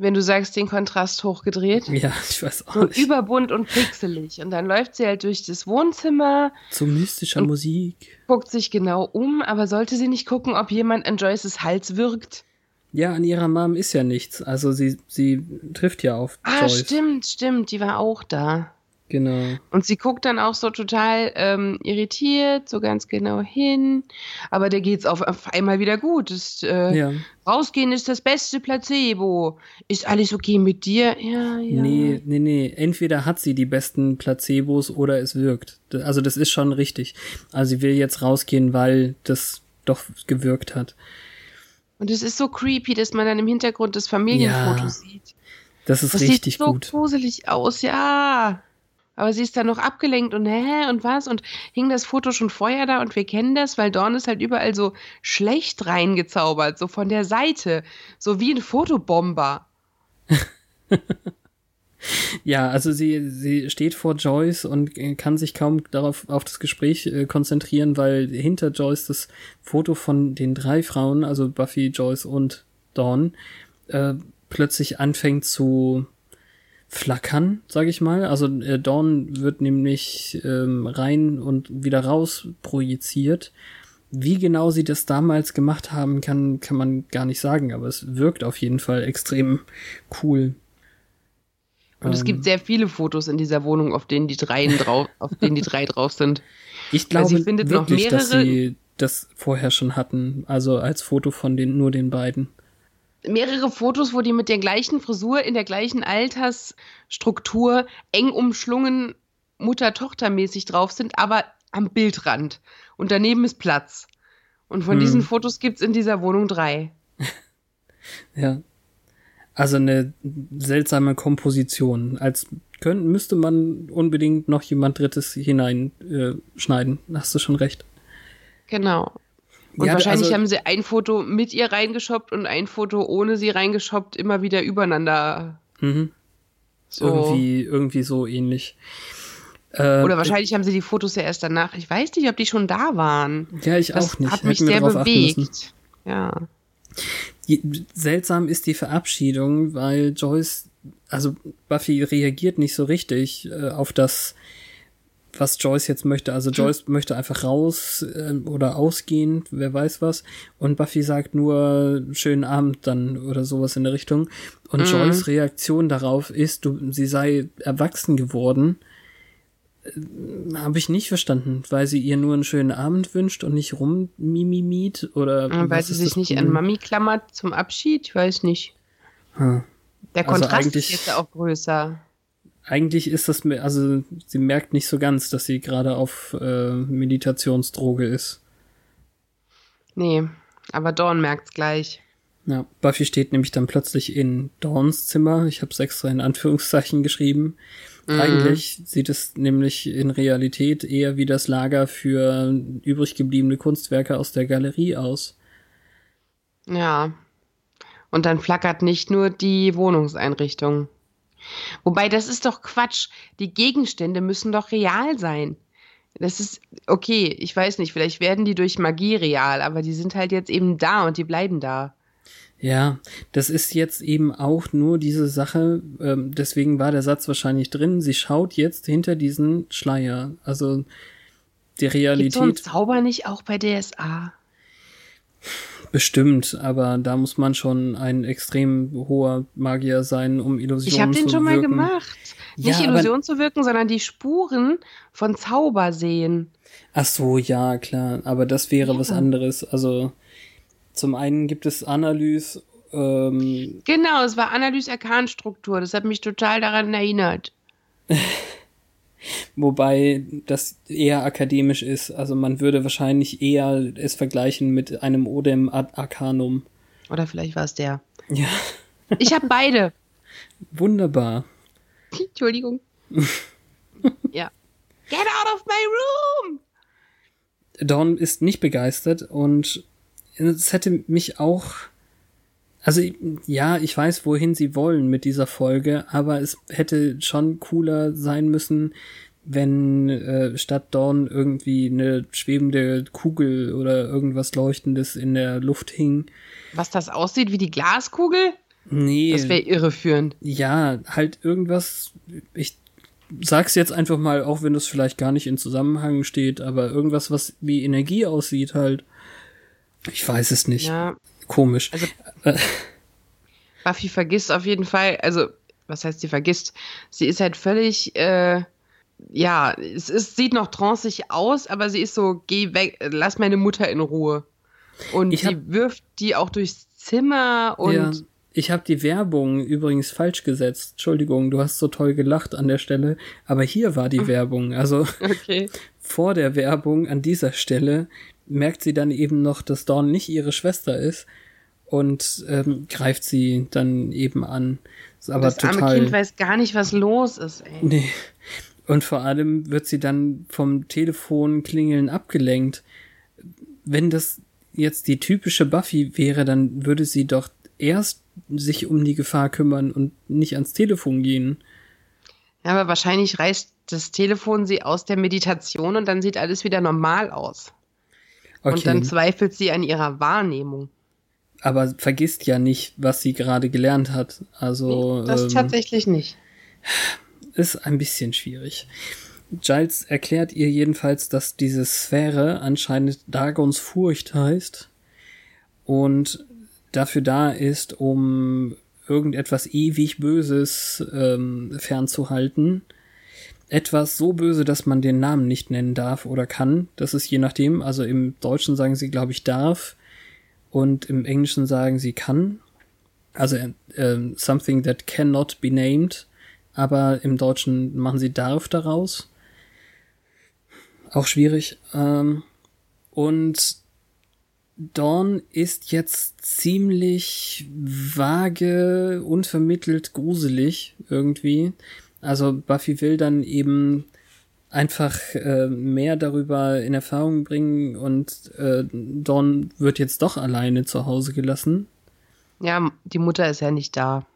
Wenn du sagst, den Kontrast hochgedreht. Ja, ich weiß auch so nicht. Überbunt und pixelig. Und dann läuft sie halt durch das Wohnzimmer. Zu mystischer Musik. Guckt sich genau um, aber sollte sie nicht gucken, ob jemand an Joyces Hals wirkt? Ja, an ihrer Mom ist ja nichts. Also sie, sie trifft ja auf ah, Joyce. Ah, stimmt, stimmt. Die war auch da. Genau. Und sie guckt dann auch so total ähm, irritiert, so ganz genau hin. Aber der geht's auf, auf einmal wieder gut. Das, äh, ja. Rausgehen ist das beste Placebo. Ist alles okay mit dir? Ja, ja. Nee, nee, nee. Entweder hat sie die besten Placebos oder es wirkt. Also das ist schon richtig. Also sie will jetzt rausgehen, weil das doch gewirkt hat. Und es ist so creepy, dass man dann im Hintergrund das Familienfoto ja, sieht. Das ist das richtig sieht so gut. gruselig aus, ja aber sie ist dann noch abgelenkt und hä und was und hing das Foto schon vorher da und wir kennen das, weil Dawn ist halt überall so schlecht reingezaubert, so von der Seite, so wie ein Fotobomber. ja, also sie, sie steht vor Joyce und kann sich kaum darauf auf das Gespräch äh, konzentrieren, weil hinter Joyce das Foto von den drei Frauen, also Buffy, Joyce und Dawn, äh, plötzlich anfängt zu flackern, sage ich mal. Also äh, Dawn wird nämlich ähm, rein und wieder raus projiziert. Wie genau sie das damals gemacht haben, kann, kann man gar nicht sagen, aber es wirkt auf jeden Fall extrem cool. Und es gibt ähm. sehr viele Fotos in dieser Wohnung, auf denen die drei drauf, auf denen die drei drauf sind. Ich glaube sie findet wirklich, noch mehrere, dass sie das vorher schon hatten, also als Foto von den nur den beiden mehrere Fotos, wo die mit der gleichen Frisur, in der gleichen Altersstruktur, eng umschlungen, Mutter-Tochter-mäßig drauf sind, aber am Bildrand. Und daneben ist Platz. Und von hm. diesen Fotos gibt es in dieser Wohnung drei. ja. Also eine seltsame Komposition. Als könnte, müsste man unbedingt noch jemand Drittes hineinschneiden. Äh, Hast du schon recht. Genau. Und ja, wahrscheinlich also, haben sie ein Foto mit ihr reingeschoppt und ein Foto ohne sie reingeschoppt, immer wieder übereinander. Mhm. So. Irgendwie, irgendwie so ähnlich. Äh, Oder wahrscheinlich haben sie die Fotos ja erst danach. Ich weiß nicht, ob die schon da waren. Ja, ich das auch nicht. Hat mich sehr bewegt. Ja. Seltsam ist die Verabschiedung, weil Joyce, also Buffy reagiert nicht so richtig äh, auf das, was Joyce jetzt möchte. Also Joyce hm. möchte einfach raus äh, oder ausgehen, wer weiß was. Und Buffy sagt nur schönen Abend dann oder sowas in der Richtung. Und mhm. Joyce Reaktion darauf ist, du, sie sei erwachsen geworden. Äh, Habe ich nicht verstanden, weil sie ihr nur einen schönen Abend wünscht und nicht rummimimiet oder weil sie sich nicht an Mami klammert zum Abschied, ich weiß nicht. Hm. Der also Kontrast also ist jetzt auch größer eigentlich ist das, also sie merkt nicht so ganz, dass sie gerade auf äh, Meditationsdroge ist. Nee, aber Dawn merkt's gleich. Ja, Buffy steht nämlich dann plötzlich in Dawns Zimmer. Ich habe es extra in Anführungszeichen geschrieben. Mhm. Eigentlich sieht es nämlich in Realität eher wie das Lager für übrig gebliebene Kunstwerke aus der Galerie aus. Ja. Und dann flackert nicht nur die Wohnungseinrichtung. Wobei, das ist doch Quatsch. Die Gegenstände müssen doch real sein. Das ist, okay, ich weiß nicht, vielleicht werden die durch Magie real, aber die sind halt jetzt eben da und die bleiben da. Ja, das ist jetzt eben auch nur diese Sache, ähm, deswegen war der Satz wahrscheinlich drin, sie schaut jetzt hinter diesen Schleier. Also die Realität. Gibt's so Zauber nicht auch bei DSA? Bestimmt, aber da muss man schon ein extrem hoher Magier sein, um Illusionen zu wirken. Ich habe den schon mal gemacht. Nicht ja, Illusion zu wirken, sondern die Spuren von Zauber sehen. Ach so, ja, klar. Aber das wäre ja. was anderes. Also zum einen gibt es Analyse. Ähm, genau, es war Analyse-Arkan-Struktur. Das hat mich total daran erinnert. Wobei das eher akademisch ist. Also man würde wahrscheinlich eher es vergleichen mit einem Odem ad Arcanum. Oder vielleicht war es der. Ja, Ich habe beide. wunderbar. Entschuldigung. ja. Get out of my room! Dawn ist nicht begeistert und es hätte mich auch. Also ja, ich weiß, wohin sie wollen mit dieser Folge, aber es hätte schon cooler sein müssen, wenn äh, statt Dawn irgendwie eine schwebende Kugel oder irgendwas Leuchtendes in der Luft hing. Was das aussieht wie die Glaskugel? Nee, Das wäre irreführend. ja, halt irgendwas. Ich sag's jetzt einfach mal, auch wenn das vielleicht gar nicht in Zusammenhang steht, aber irgendwas, was wie Energie aussieht, halt. Ich weiß es nicht. Ja, Komisch. Also- Buffy vergisst auf jeden Fall, also, was heißt sie vergisst? Sie ist halt völlig, äh, ja, es ist, sieht noch tranceig aus, aber sie ist so, geh weg, lass meine Mutter in Ruhe. Und Ich hab- sie wirft die auch durchs Zimmer und ja, ich habe die Werbung übrigens falsch gesetzt. Entschuldigung, du hast so toll gelacht an der Stelle, aber hier war die Werbung. Also okay. vor der Werbung an dieser Stelle merkt sie dann eben noch, dass Dawn nicht ihre Schwester ist und ähm, greift sie dann eben an. Ist aber das total. arme Kind weiß gar nicht, was los ist, ey. Nee. Und vor allem wird sie dann vom Telefon klingeln abgelenkt. Wenn das jetzt die typische Buffy wäre, dann würde sie doch erst sich um die Gefahr kümmern und nicht ans Telefon gehen. Ja, aber wahrscheinlich reißt das Telefon sie aus der Meditation und dann sieht alles wieder normal aus. Okay, Und dann zweifelt sie an ihrer Wahrnehmung. aber vergisst ja nicht, was sie gerade gelernt hat. Also Das ähm, tatsächlich nicht. ist ein bisschen schwierig. Giles erklärt ihr jedenfalls, dass diese Sphäre anscheinend Dagons Furcht heißt und dafür da ist, um irgendetwas ewig Böses ähm, fernzuhalten. Etwas so böse, dass man den Namen nicht nennen darf oder kann. Das ist je nachdem. Also im Deutschen sagen sie, glaube ich, darf und im Englischen sagen sie kann. Also ähm, something that cannot be named aber im Deutschen machen sie darf daraus. Auch schwierig. Ähm, und Dawn ist jetzt ziemlich vage, unvermittelt gruselig irgendwie. Also Buffy will dann eben einfach äh, mehr darüber in Erfahrung bringen und äh, Dawn wird jetzt doch alleine zu Hause gelassen. Ja, die Mutter ist ja nicht da.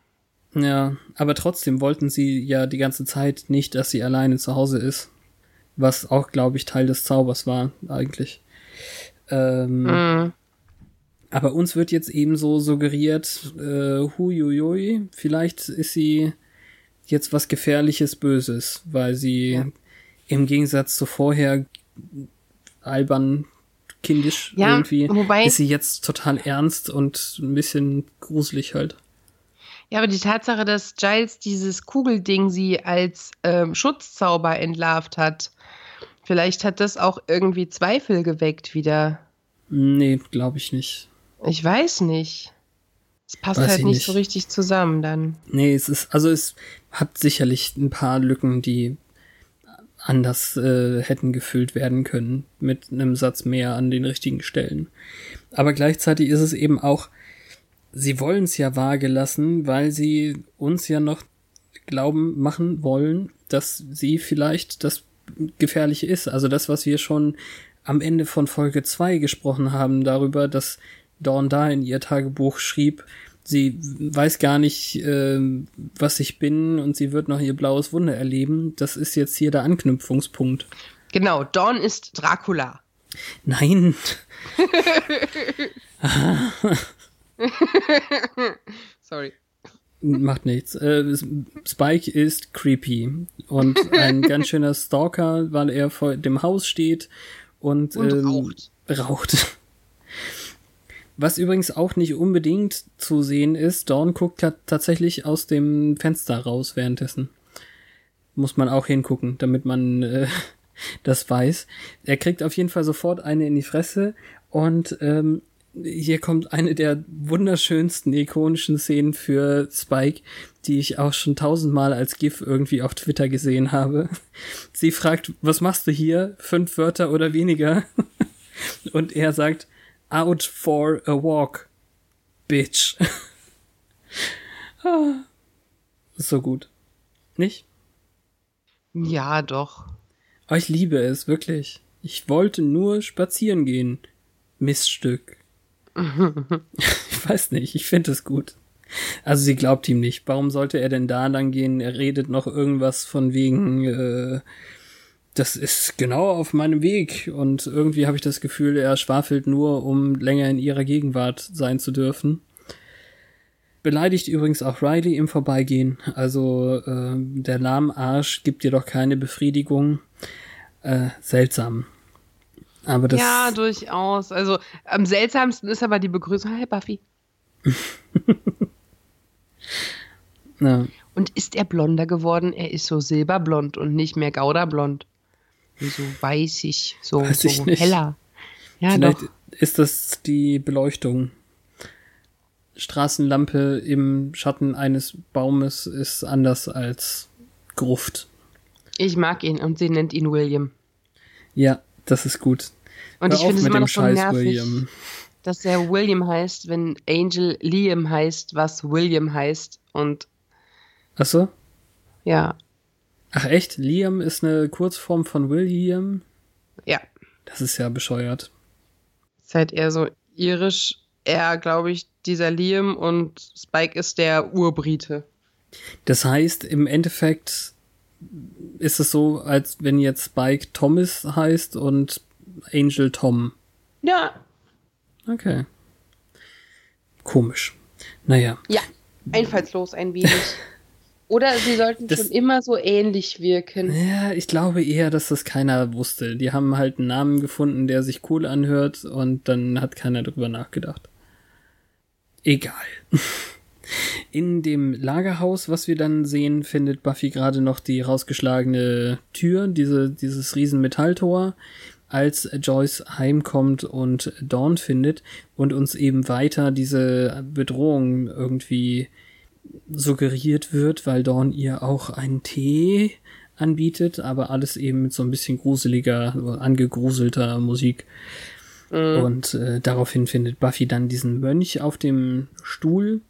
Ja, aber trotzdem wollten sie ja die ganze Zeit nicht, dass sie alleine zu Hause ist. Was auch, glaube ich, Teil des Zaubers war, eigentlich. Ähm, Mhm. Aber uns wird jetzt eben so suggeriert, äh, huiuiui, vielleicht ist sie jetzt was Gefährliches, Böses, weil sie Ja. im Gegensatz zu vorher albern, kindisch Ja, irgendwie, wobei- ist sie jetzt total ernst und ein bisschen gruselig halt. Ja, aber die Tatsache, dass Giles dieses Kugelding sie als ähm, Schutzzauber entlarvt hat, vielleicht hat das auch irgendwie Zweifel geweckt wieder. Nee, glaube ich nicht. Ich weiß nicht. Es passt Weiß halt ich nicht, nicht. so richtig zusammen dann. Nee, es ist, also es hat sicherlich ein paar Lücken, die anders äh, hätten gefüllt werden können, mit einem Satz mehr an den richtigen Stellen. Aber gleichzeitig ist es eben auch, sie wollen es ja vage lassen, weil sie uns ja noch glauben machen wollen, dass sie vielleicht das Gefährliche ist. Also das, was wir schon am Ende von Folge 2 gesprochen haben, darüber, dass Dawn da in ihr Tagebuch schrieb, sie weiß gar nicht, ähm, was ich bin und sie wird noch ihr blaues Wunder erleben. Das ist jetzt hier der Anknüpfungspunkt. Genau, Dawn ist Dracula. Nein, Sorry. macht nichts. Äh, Spike ist creepy und ein ganz schöner Stalker, weil er vor dem Haus steht und, Und ähm, raucht. raucht. Was übrigens auch nicht unbedingt zu sehen ist, Dawn guckt ta- tatsächlich aus dem Fenster raus währenddessen. Muss man auch hingucken, damit man äh, das weiß. Er kriegt auf jeden Fall sofort eine in die Fresse und ähm, hier kommt eine der wunderschönsten ikonischen Szenen für Spike, die ich auch schon tausendmal als GIF irgendwie auf Twitter gesehen habe. Sie fragt, was machst du hier? Fünf Wörter oder weniger? Und er sagt, out for a walk. Bitch. ah, so gut. Nicht? Ja, doch. Aber ich liebe es, wirklich. Ich wollte nur spazieren gehen. Miststück. ich weiß nicht, ich finde es gut. Also sie glaubt ihm nicht. Warum sollte er denn da lang gehen? Er redet noch irgendwas von wegen, äh, das ist genau auf meinem Weg. Und irgendwie habe ich das Gefühl, er schwafelt nur, um länger in ihrer Gegenwart sein zu dürfen. Beleidigt übrigens auch Riley im Vorbeigehen. Also äh, der Lahmarsch gibt dir doch keine Befriedigung. Äh, seltsam. Aber das. Ja, durchaus. Also am seltsamsten ist aber die Begrüßung. Hi Buffy. ja. Und ist er blonder geworden? Er ist so silberblond und nicht mehr gauderblond. So weißig, so, Weiß ich so heller. Ja, Vielleicht doch. ist das die Beleuchtung. Straßenlampe im Schatten eines Baumes ist anders als Gruft. Ich mag ihn und sie nennt ihn William. Ja, das ist gut. Und Hör ich finde es immer noch so Scheiß, nervig, William. dass er William heißt, wenn Angel Liam heißt, was William heißt. Und Achso? ja, Ach echt? Liam ist eine Kurzform von William? ja. Das ist ja bescheuert. Ist halt eher so irisch. Er, glaube ich, dieser Liam und Spike ist der Urbrite. Das heißt, im Endeffekt ist es so, als wenn jetzt Spike Thomas heißt und Angel Tom. Ja. Okay. Komisch. Naja. Ja, einfallslos ein wenig. Oder sie sollten Das- schon immer so ähnlich wirken. Ja, ich glaube eher, dass das keiner wusste. Die haben halt einen Namen gefunden, der sich cool anhört und dann hat keiner drüber nachgedacht. Egal. In dem Lagerhaus, was wir dann sehen, findet Buffy gerade noch die rausgeschlagene Tür, diese, dieses riesen Metalltor, als Joyce heimkommt und Dawn findet und uns eben weiter diese Bedrohung irgendwie suggeriert wird, weil Dawn ihr auch einen Tee anbietet, aber alles eben mit so ein bisschen gruseliger, angegruselter Musik. Und äh, daraufhin findet Buffy dann diesen Mönch auf dem Stuhl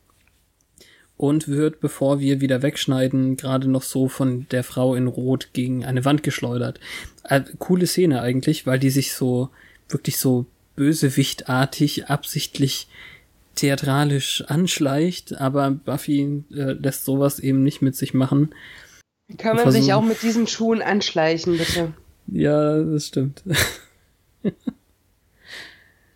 und wird, bevor wir wieder wegschneiden, gerade noch so von der Frau in Rot gegen eine Wand geschleudert. Äh, coole Szene eigentlich, weil die sich so wirklich so bösewichtartig, absichtlich theatralisch anschleicht, aber Buffy äh, lässt sowas eben nicht mit sich machen. Kann man sich auch mit diesen Schuhen anschleichen, bitte? Ja, das stimmt.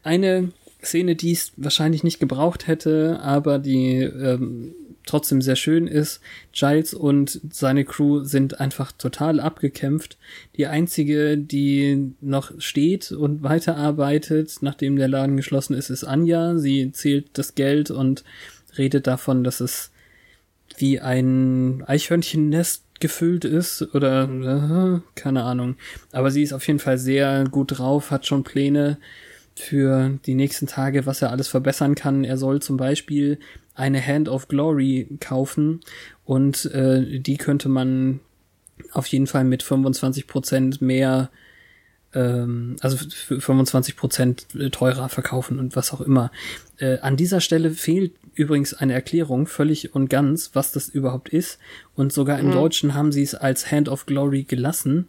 Eine Szene, die es wahrscheinlich nicht gebraucht hätte, aber die ähm, trotzdem sehr schön ist. Giles und seine Crew sind einfach total abgekämpft. Die einzige, die noch steht und weiterarbeitet, nachdem der Laden geschlossen ist, ist Anja. Sie zählt das Geld und redet davon, dass es wie ein Eichhörnchennest gefüllt ist oder äh, keine Ahnung. Aber sie ist auf jeden Fall sehr gut drauf, hat schon Pläne für die nächsten Tage, was er alles verbessern kann. Er soll zum Beispiel eine Hand of Glory kaufen und äh, die könnte man auf jeden Fall mit 25% mehr, ähm, also für 25% teurer verkaufen und was auch immer. Äh, an dieser Stelle fehlt übrigens eine Erklärung völlig und ganz, was das überhaupt ist. Und sogar im Deutschen haben sie es als Hand of Glory gelassen.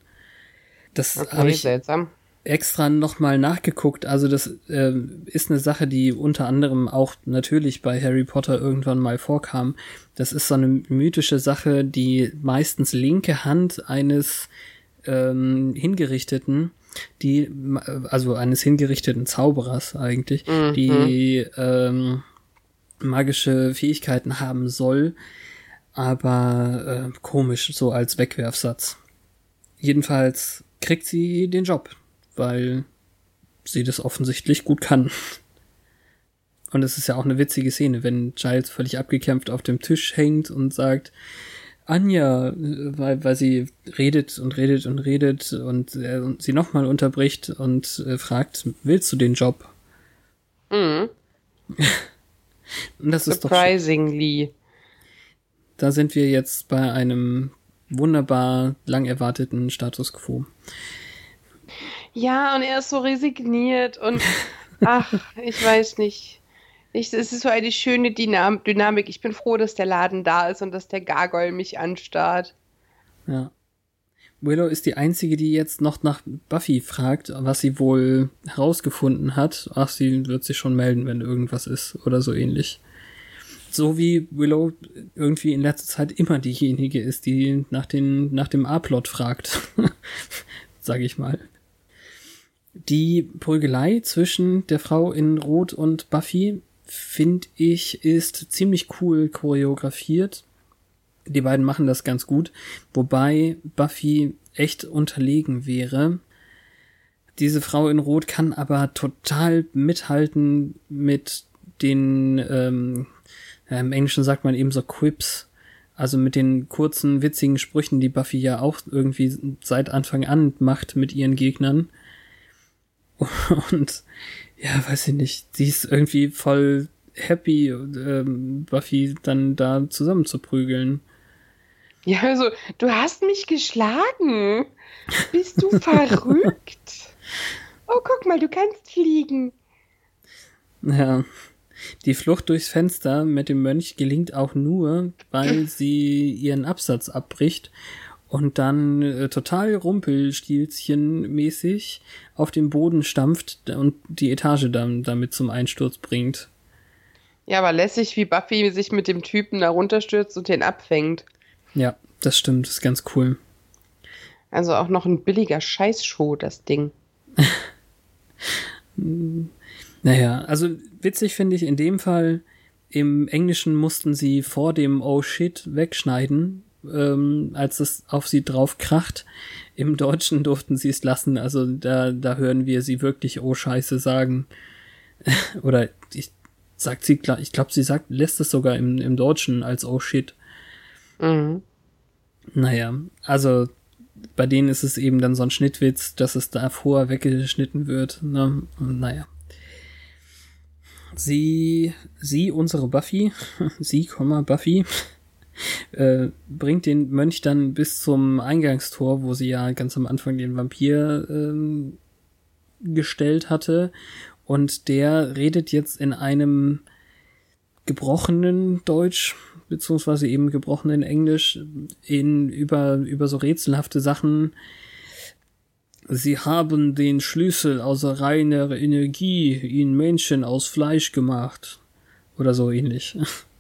Das Okay, habe ich seltsam. Extra nochmal nachgeguckt. Also das äh, ist eine Sache, die unter anderem auch natürlich bei Harry Potter irgendwann mal vorkam. Das ist so eine mythische Sache, die meistens linke Hand eines ähm, Hingerichteten, die, also eines hingerichteten Zauberers eigentlich, die ähm, magische Fähigkeiten haben soll, aber äh, komisch, so als Wegwerfsatz. Jedenfalls kriegt sie den Job, weil sie das offensichtlich gut kann. Und es ist ja auch eine witzige Szene, wenn Giles völlig abgekämpft auf dem Tisch hängt und sagt, Anja, äh, weil, weil sie redet und redet und redet und und sie nochmal unterbricht und äh, fragt, willst du den Job? Mhm. Und das ist doch. Surprisingly. Da sind wir jetzt bei einem wunderbar lang erwarteten Status quo. Ja, und er ist so resigniert und ach, ich weiß nicht. Ich, es ist so eine schöne Dynam Dynamik. Ich bin froh, dass der Laden da ist und dass der Gargoyle mich anstarrt. Ja. Willow ist die einzige, die jetzt noch nach Buffy fragt, was sie wohl herausgefunden hat. Ach, sie wird sich schon melden, wenn irgendwas ist oder so ähnlich. So wie Willow irgendwie in letzter Zeit immer diejenige ist, die nach, den, nach dem A-Plot fragt. Sag ich mal. Die Prügelei zwischen der Frau in Rot und Buffy, finde ich, ist ziemlich cool choreografiert. Die beiden machen das ganz gut, wobei Buffy echt unterlegen wäre. Diese Frau in Rot kann aber total mithalten mit den, ähm, im Englischen sagt man eben so Quips, also mit den kurzen, witzigen Sprüchen, die Buffy ja auch irgendwie seit Anfang an macht mit ihren Gegnern. Und ja, weiß ich nicht, sie ist irgendwie voll happy, ähm, Buffy dann da zusammenzuprügeln. Ja, also, du hast mich geschlagen. Bist du verrückt? Oh, guck mal, du kannst fliegen. Ja. Die Flucht durchs Fenster mit dem Mönch gelingt auch nur, weil sie ihren Absatz abbricht und dann äh, total rumpelstilzchenmäßig auf den Boden stampft und die Etage dann damit zum Einsturz bringt. Ja, aber lässig, wie Buffy sich mit dem Typen da runterstürzt und den abfängt. Ja, das stimmt, das ist ganz cool. Also auch noch ein billiger Scheißshow, das Ding. naja, also witzig finde ich in dem Fall, im Englischen mussten sie vor dem Oh shit wegschneiden, ähm, als es auf sie drauf kracht. Im Deutschen durften sie es lassen, also da, da hören wir sie wirklich Oh Scheiße sagen. Oder ich sagt sie, ich glaube, sie sagt, lässt es sogar im, im Deutschen als Oh shit. Mhm. Naja, also bei denen ist es eben dann so ein Schnittwitz, dass es davor weggeschnitten wird. Ne? Naja. Sie, sie, unsere Buffy, sie, Buffy, äh, bringt den Mönch dann bis zum Eingangstor, wo sie ja ganz am Anfang den Vampir ähm, gestellt hatte. Und der redet jetzt in einem gebrochenen Deutsch, beziehungsweise eben gebrochenen Englisch, in, über, über so rätselhafte Sachen. Sie haben den Schlüssel aus reiner Energie in Menschen aus Fleisch gemacht. Oder so ähnlich.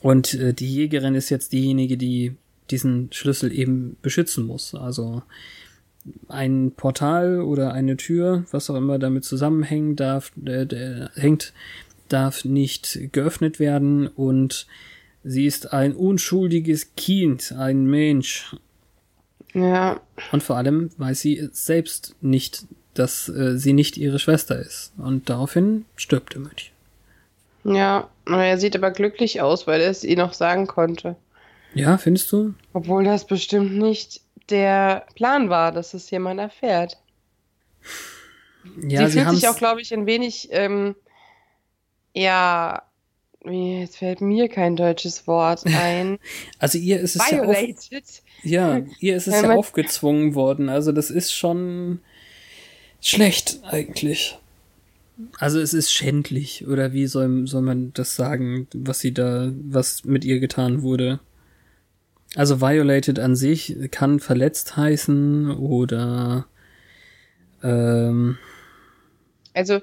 Und äh, die Jägerin ist jetzt diejenige, die diesen Schlüssel eben beschützen muss. Also ein Portal oder eine Tür, was auch immer damit zusammenhängen darf, äh, hängt, darf nicht geöffnet werden und sie ist ein unschuldiges Kind, ein Mensch. Ja. Und vor allem weiß sie selbst nicht, dass äh, sie nicht ihre Schwester ist. Und daraufhin stirbt der Mönch. Ja, er sieht aber glücklich aus, weil er es ihr noch sagen konnte. Ja, findest du? Obwohl das bestimmt nicht der Plan war, dass es jemand erfährt. Ja, sie, sie fühlt sich auch, glaube ich, ein wenig, ähm, ja, jetzt fällt mir kein deutsches Wort ein. Also ihr ist es Violated. ja, auf, ja, ihr ist es ja aufgezwungen worden. Also das ist schon schlecht eigentlich. Also es ist schändlich, oder wie soll, soll man das sagen, was sie da, was mit ihr getan wurde? Also violated an sich kann verletzt heißen oder ähm, also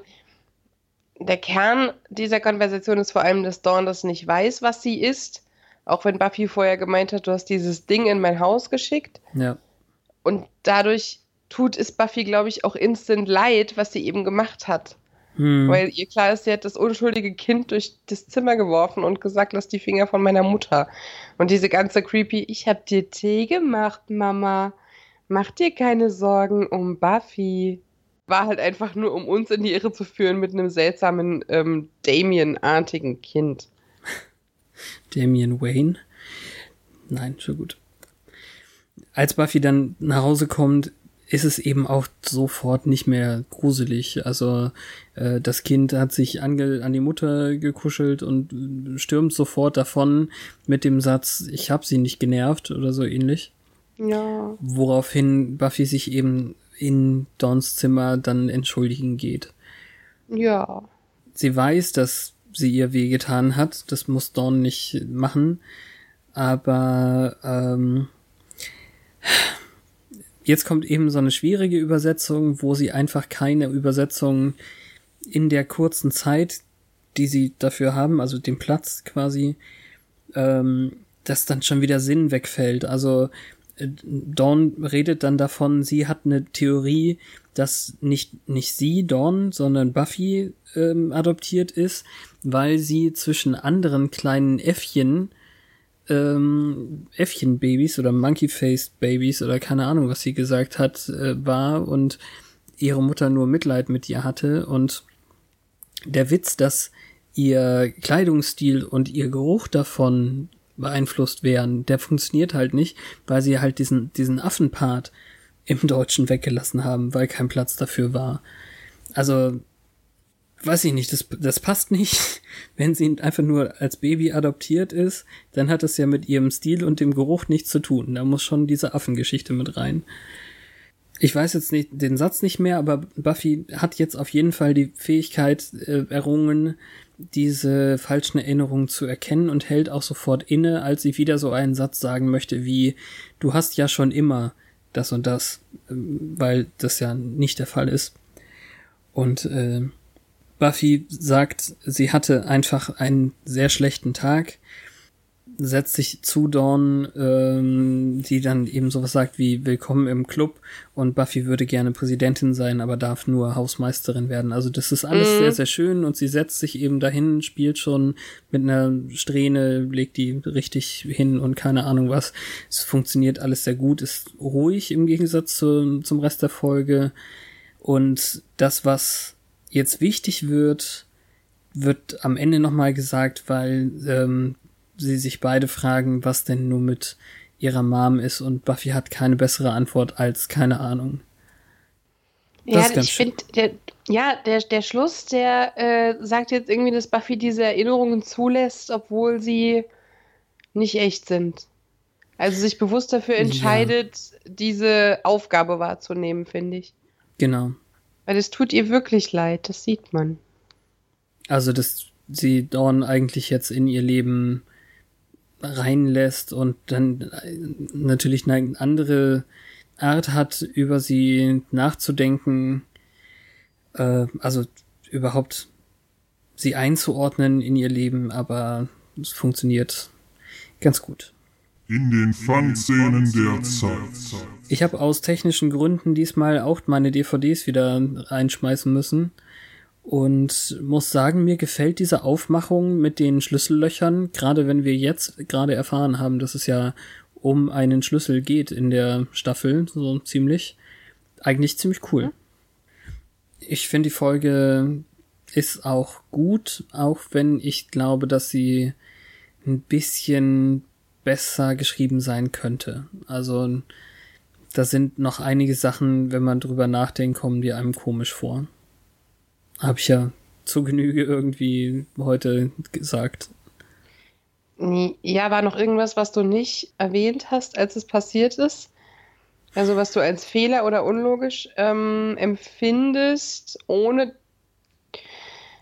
der Kern dieser Konversation ist vor allem, dass Dawn das nicht weiß, was sie ist. Auch wenn Buffy vorher gemeint hat, du hast dieses Ding in mein Haus geschickt. Ja. Und dadurch tut es Buffy, glaube ich, auch instant leid, was sie eben gemacht hat. Hm. Weil ihr klar ist, sie hat das unschuldige Kind durch das Zimmer geworfen und gesagt, lass die Finger von meiner Mutter. Und diese ganze creepy, ich hab dir Tee gemacht, Mama. Mach dir keine Sorgen um Buffy. War halt einfach nur, um uns in die Irre zu führen mit einem seltsamen ähm, Damien-artigen Kind. Damien Wayne? Nein, schon gut. Als Buffy dann nach Hause kommt, ist es eben auch sofort nicht mehr gruselig. Also äh, das Kind hat sich ange an die Mutter gekuschelt und stürmt sofort davon mit dem Satz, ich hab sie nicht genervt oder so ähnlich. Ja. Woraufhin Buffy sich eben in Dawns Zimmer dann entschuldigen geht. Ja. Sie weiß, dass sie ihr wehgetan hat. Das muss Dawn nicht machen. Aber ähm, jetzt kommt eben so eine schwierige Übersetzung, wo sie einfach keine Übersetzung in der kurzen Zeit, die sie dafür haben, also den Platz quasi, ähm, dass dann schon wieder Sinn wegfällt. Also äh, Dawn redet dann davon, sie hat eine Theorie, dass nicht, nicht sie, Dawn, sondern Buffy ähm, adoptiert ist, weil sie zwischen anderen kleinen Äffchen ähm, Äffchenbabys oder Monkey-Faced Babys oder keine Ahnung, was sie gesagt hat, äh, war und ihre Mutter nur Mitleid mit ihr hatte und der Witz, dass ihr Kleidungsstil und ihr Geruch davon beeinflusst werden, der funktioniert halt nicht, weil sie halt diesen, diesen Affenpart im Deutschen weggelassen haben, weil kein Platz dafür war. Also, weiß ich nicht, das, das passt nicht. Wenn sie einfach nur als Baby adoptiert ist, dann hat es ja mit ihrem Stil und dem Geruch nichts zu tun. Da muss schon diese Affengeschichte mit rein. Ich weiß jetzt nicht den Satz nicht mehr, aber Buffy hat jetzt auf jeden Fall die Fähigkeit äh, errungen, diese falschen Erinnerungen zu erkennen und hält auch sofort inne, als sie wieder so einen Satz sagen möchte wie du hast ja schon immer das und das, ähm, weil das ja nicht der Fall ist. Und äh, Buffy sagt, sie hatte einfach einen sehr schlechten Tag setzt sich zu Dawn, ähm, die dann eben sowas sagt wie Willkommen im Club und Buffy würde gerne Präsidentin sein, aber darf nur Hausmeisterin werden. Also das ist alles mhm. sehr, sehr schön und sie setzt sich eben dahin, spielt schon mit einer Strähne, legt die richtig hin und keine Ahnung was. Es funktioniert alles sehr gut, ist ruhig im Gegensatz zu, zum Rest der Folge. Und das, was jetzt wichtig wird, wird am Ende nochmal gesagt, weil ähm, sie sich beide fragen, was denn nur mit ihrer Mom ist und Buffy hat keine bessere Antwort als keine Ahnung. Das ja, ich finde, der, ja, der, der Schluss, der äh, sagt jetzt irgendwie, dass Buffy diese Erinnerungen zulässt, obwohl sie nicht echt sind. Also sich bewusst dafür entscheidet, ja. diese Aufgabe wahrzunehmen, finde ich. Genau. Weil es tut ihr wirklich leid, das sieht man. Also, dass sie Dawn eigentlich jetzt in ihr Leben reinlässt und dann natürlich eine andere Art hat, über sie nachzudenken, äh, also überhaupt sie einzuordnen in ihr Leben, aber es funktioniert ganz gut. In den Fangszenen der Zeit. Ich habe aus technischen Gründen diesmal auch meine DVDs wieder reinschmeißen müssen und muss sagen, mir gefällt diese Aufmachung mit den Schlüssellöchern, gerade wenn wir jetzt gerade erfahren haben, dass es ja um einen Schlüssel geht in der Staffel, so ziemlich, eigentlich ziemlich cool. Ich finde die Folge ist auch gut, auch wenn ich glaube, dass sie ein bisschen besser geschrieben sein könnte. Also da sind noch einige Sachen, wenn man drüber nachdenkt, kommen die einem komisch vor. Habe ich ja zu Genüge irgendwie heute gesagt. Ja, war noch irgendwas, was du nicht erwähnt hast, als es passiert ist? Also was du als Fehler oder unlogisch ähm, empfindest, ohne,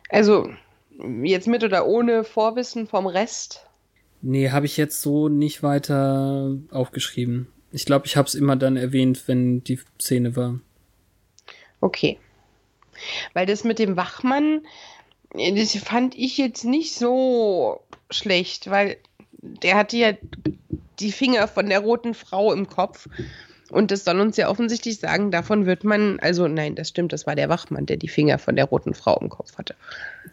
also jetzt mit oder ohne Vorwissen vom Rest? Nee, habe ich jetzt so nicht weiter aufgeschrieben. Ich glaube, ich habe es immer dann erwähnt, wenn die Szene war. Okay. Weil das mit dem Wachmann, das fand ich jetzt nicht so schlecht, weil der hatte ja die Finger von der roten Frau im Kopf. Und das soll uns ja offensichtlich sagen, davon wird man, also nein, das stimmt, das war der Wachmann, der die Finger von der roten Frau im Kopf hatte.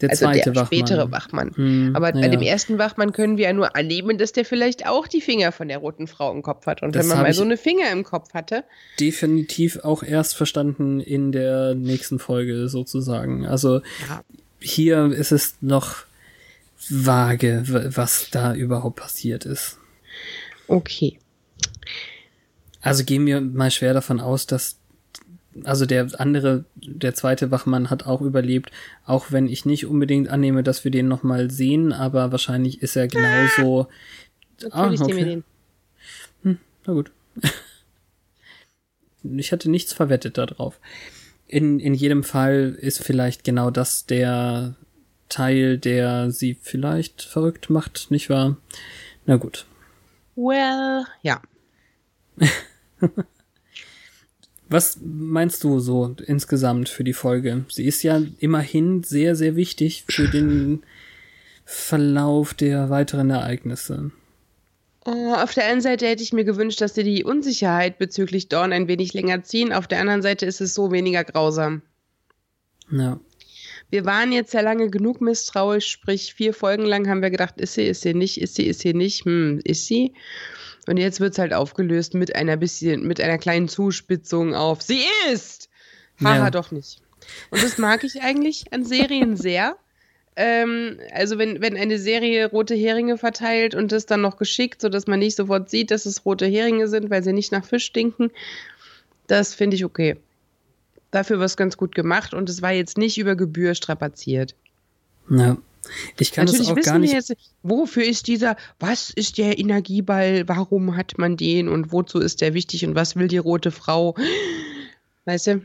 Der also zweite der spätere Wachmann. Hm, Aber bei ja. dem ersten Wachmann können wir ja nur erleben, dass der vielleicht auch die Finger von der roten Frau im Kopf hat. Und das wenn man mal so eine Finger im Kopf hatte. Definitiv auch erst verstanden in der nächsten Folge sozusagen. Also ja. hier ist es noch vage, was da überhaupt passiert ist. Okay. Also gehen wir mal schwer davon aus, dass also der andere, der zweite Wachmann hat auch überlebt, auch wenn ich nicht unbedingt annehme, dass wir den nochmal sehen, aber wahrscheinlich ist er genauso. Ah, ah, okay. Hm, na gut. ich hatte nichts verwettet darauf. In, in jedem Fall ist vielleicht genau das der Teil, der sie vielleicht verrückt macht, nicht wahr? Na gut. Well, ja. Was meinst du so insgesamt für die Folge? Sie ist ja immerhin sehr, sehr wichtig für den Verlauf der weiteren Ereignisse. Oh, auf der einen Seite hätte ich mir gewünscht, dass sie die Unsicherheit bezüglich Dawn ein wenig länger ziehen. Auf der anderen Seite ist es so weniger grausam. Ja. Wir waren jetzt ja lange genug misstrauisch, sprich vier Folgen lang haben wir gedacht, ist sie, ist sie nicht, ist sie, ist sie nicht, hm, ist sie. Und jetzt wird es halt aufgelöst mit einer bisschen, mit einer kleinen Zuspitzung auf, sie ist! Haha, Ja. doch nicht. Und das mag ich eigentlich an Serien sehr. Ähm, also wenn, wenn eine Serie rote Heringe verteilt und das dann noch geschickt, sodass man nicht sofort sieht, dass es rote Heringe sind, weil sie nicht nach Fisch stinken, das finde ich okay. Dafür war es ganz gut gemacht und es war jetzt nicht über Gebühr strapaziert. Ja. Ich kann Natürlich das auch wissen gar wir nicht. jetzt, wofür ist dieser, was ist der Energieball, warum hat man den und wozu ist der wichtig und was will die rote Frau? Weißt du, Jon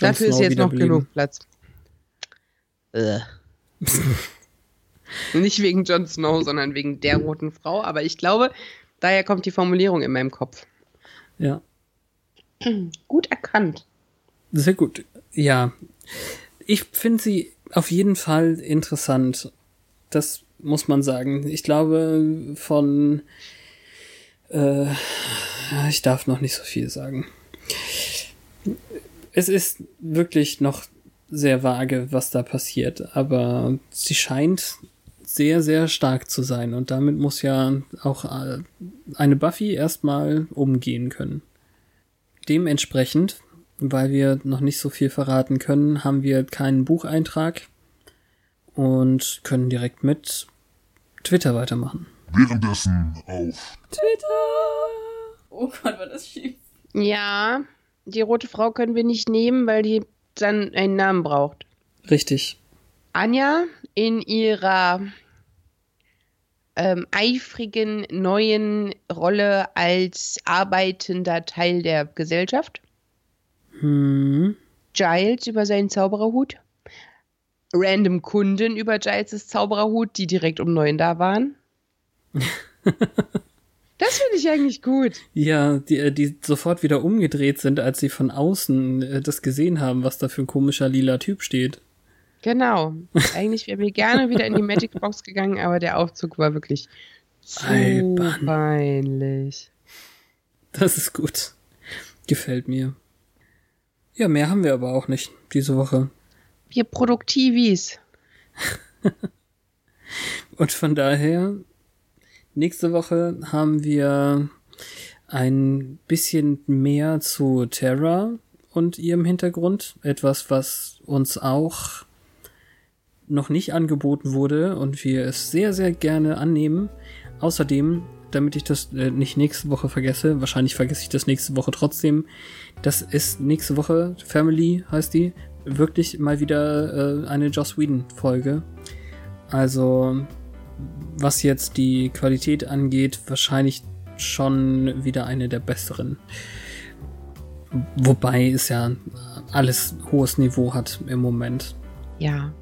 dafür ist Snow jetzt noch genug Platz. Äh. Nicht wegen Jon Snow, sondern wegen der roten Frau, aber ich glaube, daher kommt die Formulierung in meinem Kopf. Ja. Gut erkannt. Sehr gut. Ja. Ich finde sie auf jeden Fall interessant. Das muss man sagen. Ich glaube, von. Äh, ich darf noch nicht so viel sagen. Es ist wirklich noch sehr vage, was da passiert, aber sie scheint sehr, sehr stark zu sein und damit muss ja auch äh, eine Buffy erstmal umgehen können. Dementsprechend weil wir noch nicht so viel verraten können, haben wir keinen Bucheintrag und können direkt mit Twitter weitermachen. Währenddessen auf Oh Gott, war das schief. Ja, die rote Frau können wir nicht nehmen, weil die dann einen Namen braucht. Richtig. Anja in ihrer ähm, eifrigen neuen Rolle als arbeitender Teil der Gesellschaft. Hm. Giles über seinen Zaubererhut. Random Kunden über Giles' Zaubererhut, die direkt um neun da waren. das finde ich eigentlich gut. Ja, die, äh, die sofort wieder umgedreht sind, als sie von außen äh, das gesehen haben, was da für ein komischer lila Typ steht. Genau. Eigentlich wäre mir gerne wieder in die Magic Box gegangen, aber der Aufzug war wirklich zu Albern. peinlich. Das ist gut. Gefällt mir. Ja, mehr haben wir aber auch nicht diese Woche. Wir Produktivis. Und von daher, nächste Woche haben wir ein bisschen mehr zu Terra und ihrem Hintergrund. Etwas, was uns auch noch nicht angeboten wurde und wir es sehr, sehr gerne annehmen. Außerdem, damit ich das äh, nicht nächste Woche vergesse, wahrscheinlich vergesse ich das nächste Woche trotzdem, das ist nächste Woche, Family heißt die, wirklich mal wieder äh, eine Joss Whedon-Folge. Also, was jetzt die Qualität angeht, wahrscheinlich schon wieder eine der besseren. Wobei es ja alles hohes Niveau hat im Moment. Ja.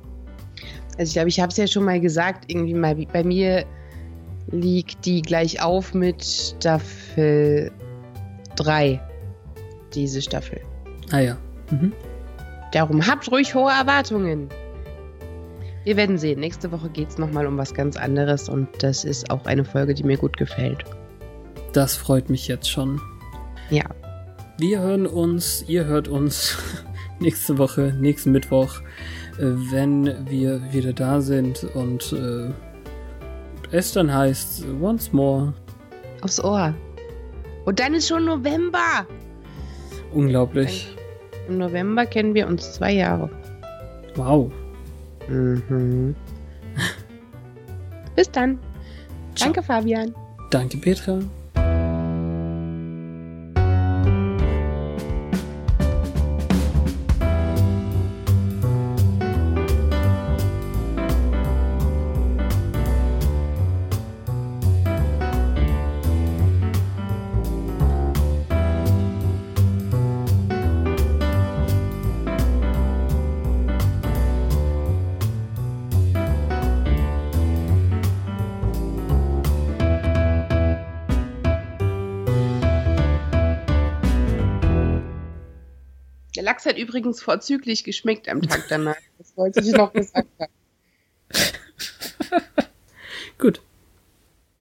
Also ich glaube, ich habe es ja schon mal gesagt, irgendwie mal bei mir liegt die gleich auf mit Staffel 3. Diese Staffel. Ah ja. Mhm. Darum habt ruhig hohe Erwartungen. Wir werden sehen. Nächste Woche geht es nochmal um was ganz anderes und das ist auch eine Folge, die mir gut gefällt. Das freut mich jetzt schon. Ja. Wir hören uns, ihr hört uns nächste Woche, nächsten Mittwoch, äh, wenn wir wieder da sind und äh, es dann heißt Once More. Aufs Ohr. Und dann ist schon November. Unglaublich. Im November kennen wir uns zwei Jahre. Wow. Mhm. Bis dann. Danke, Fabian. Danke, Petra. Übrigens vorzüglich geschmeckt am Tag danach. Das wollte ich noch gesagt haben. Gut.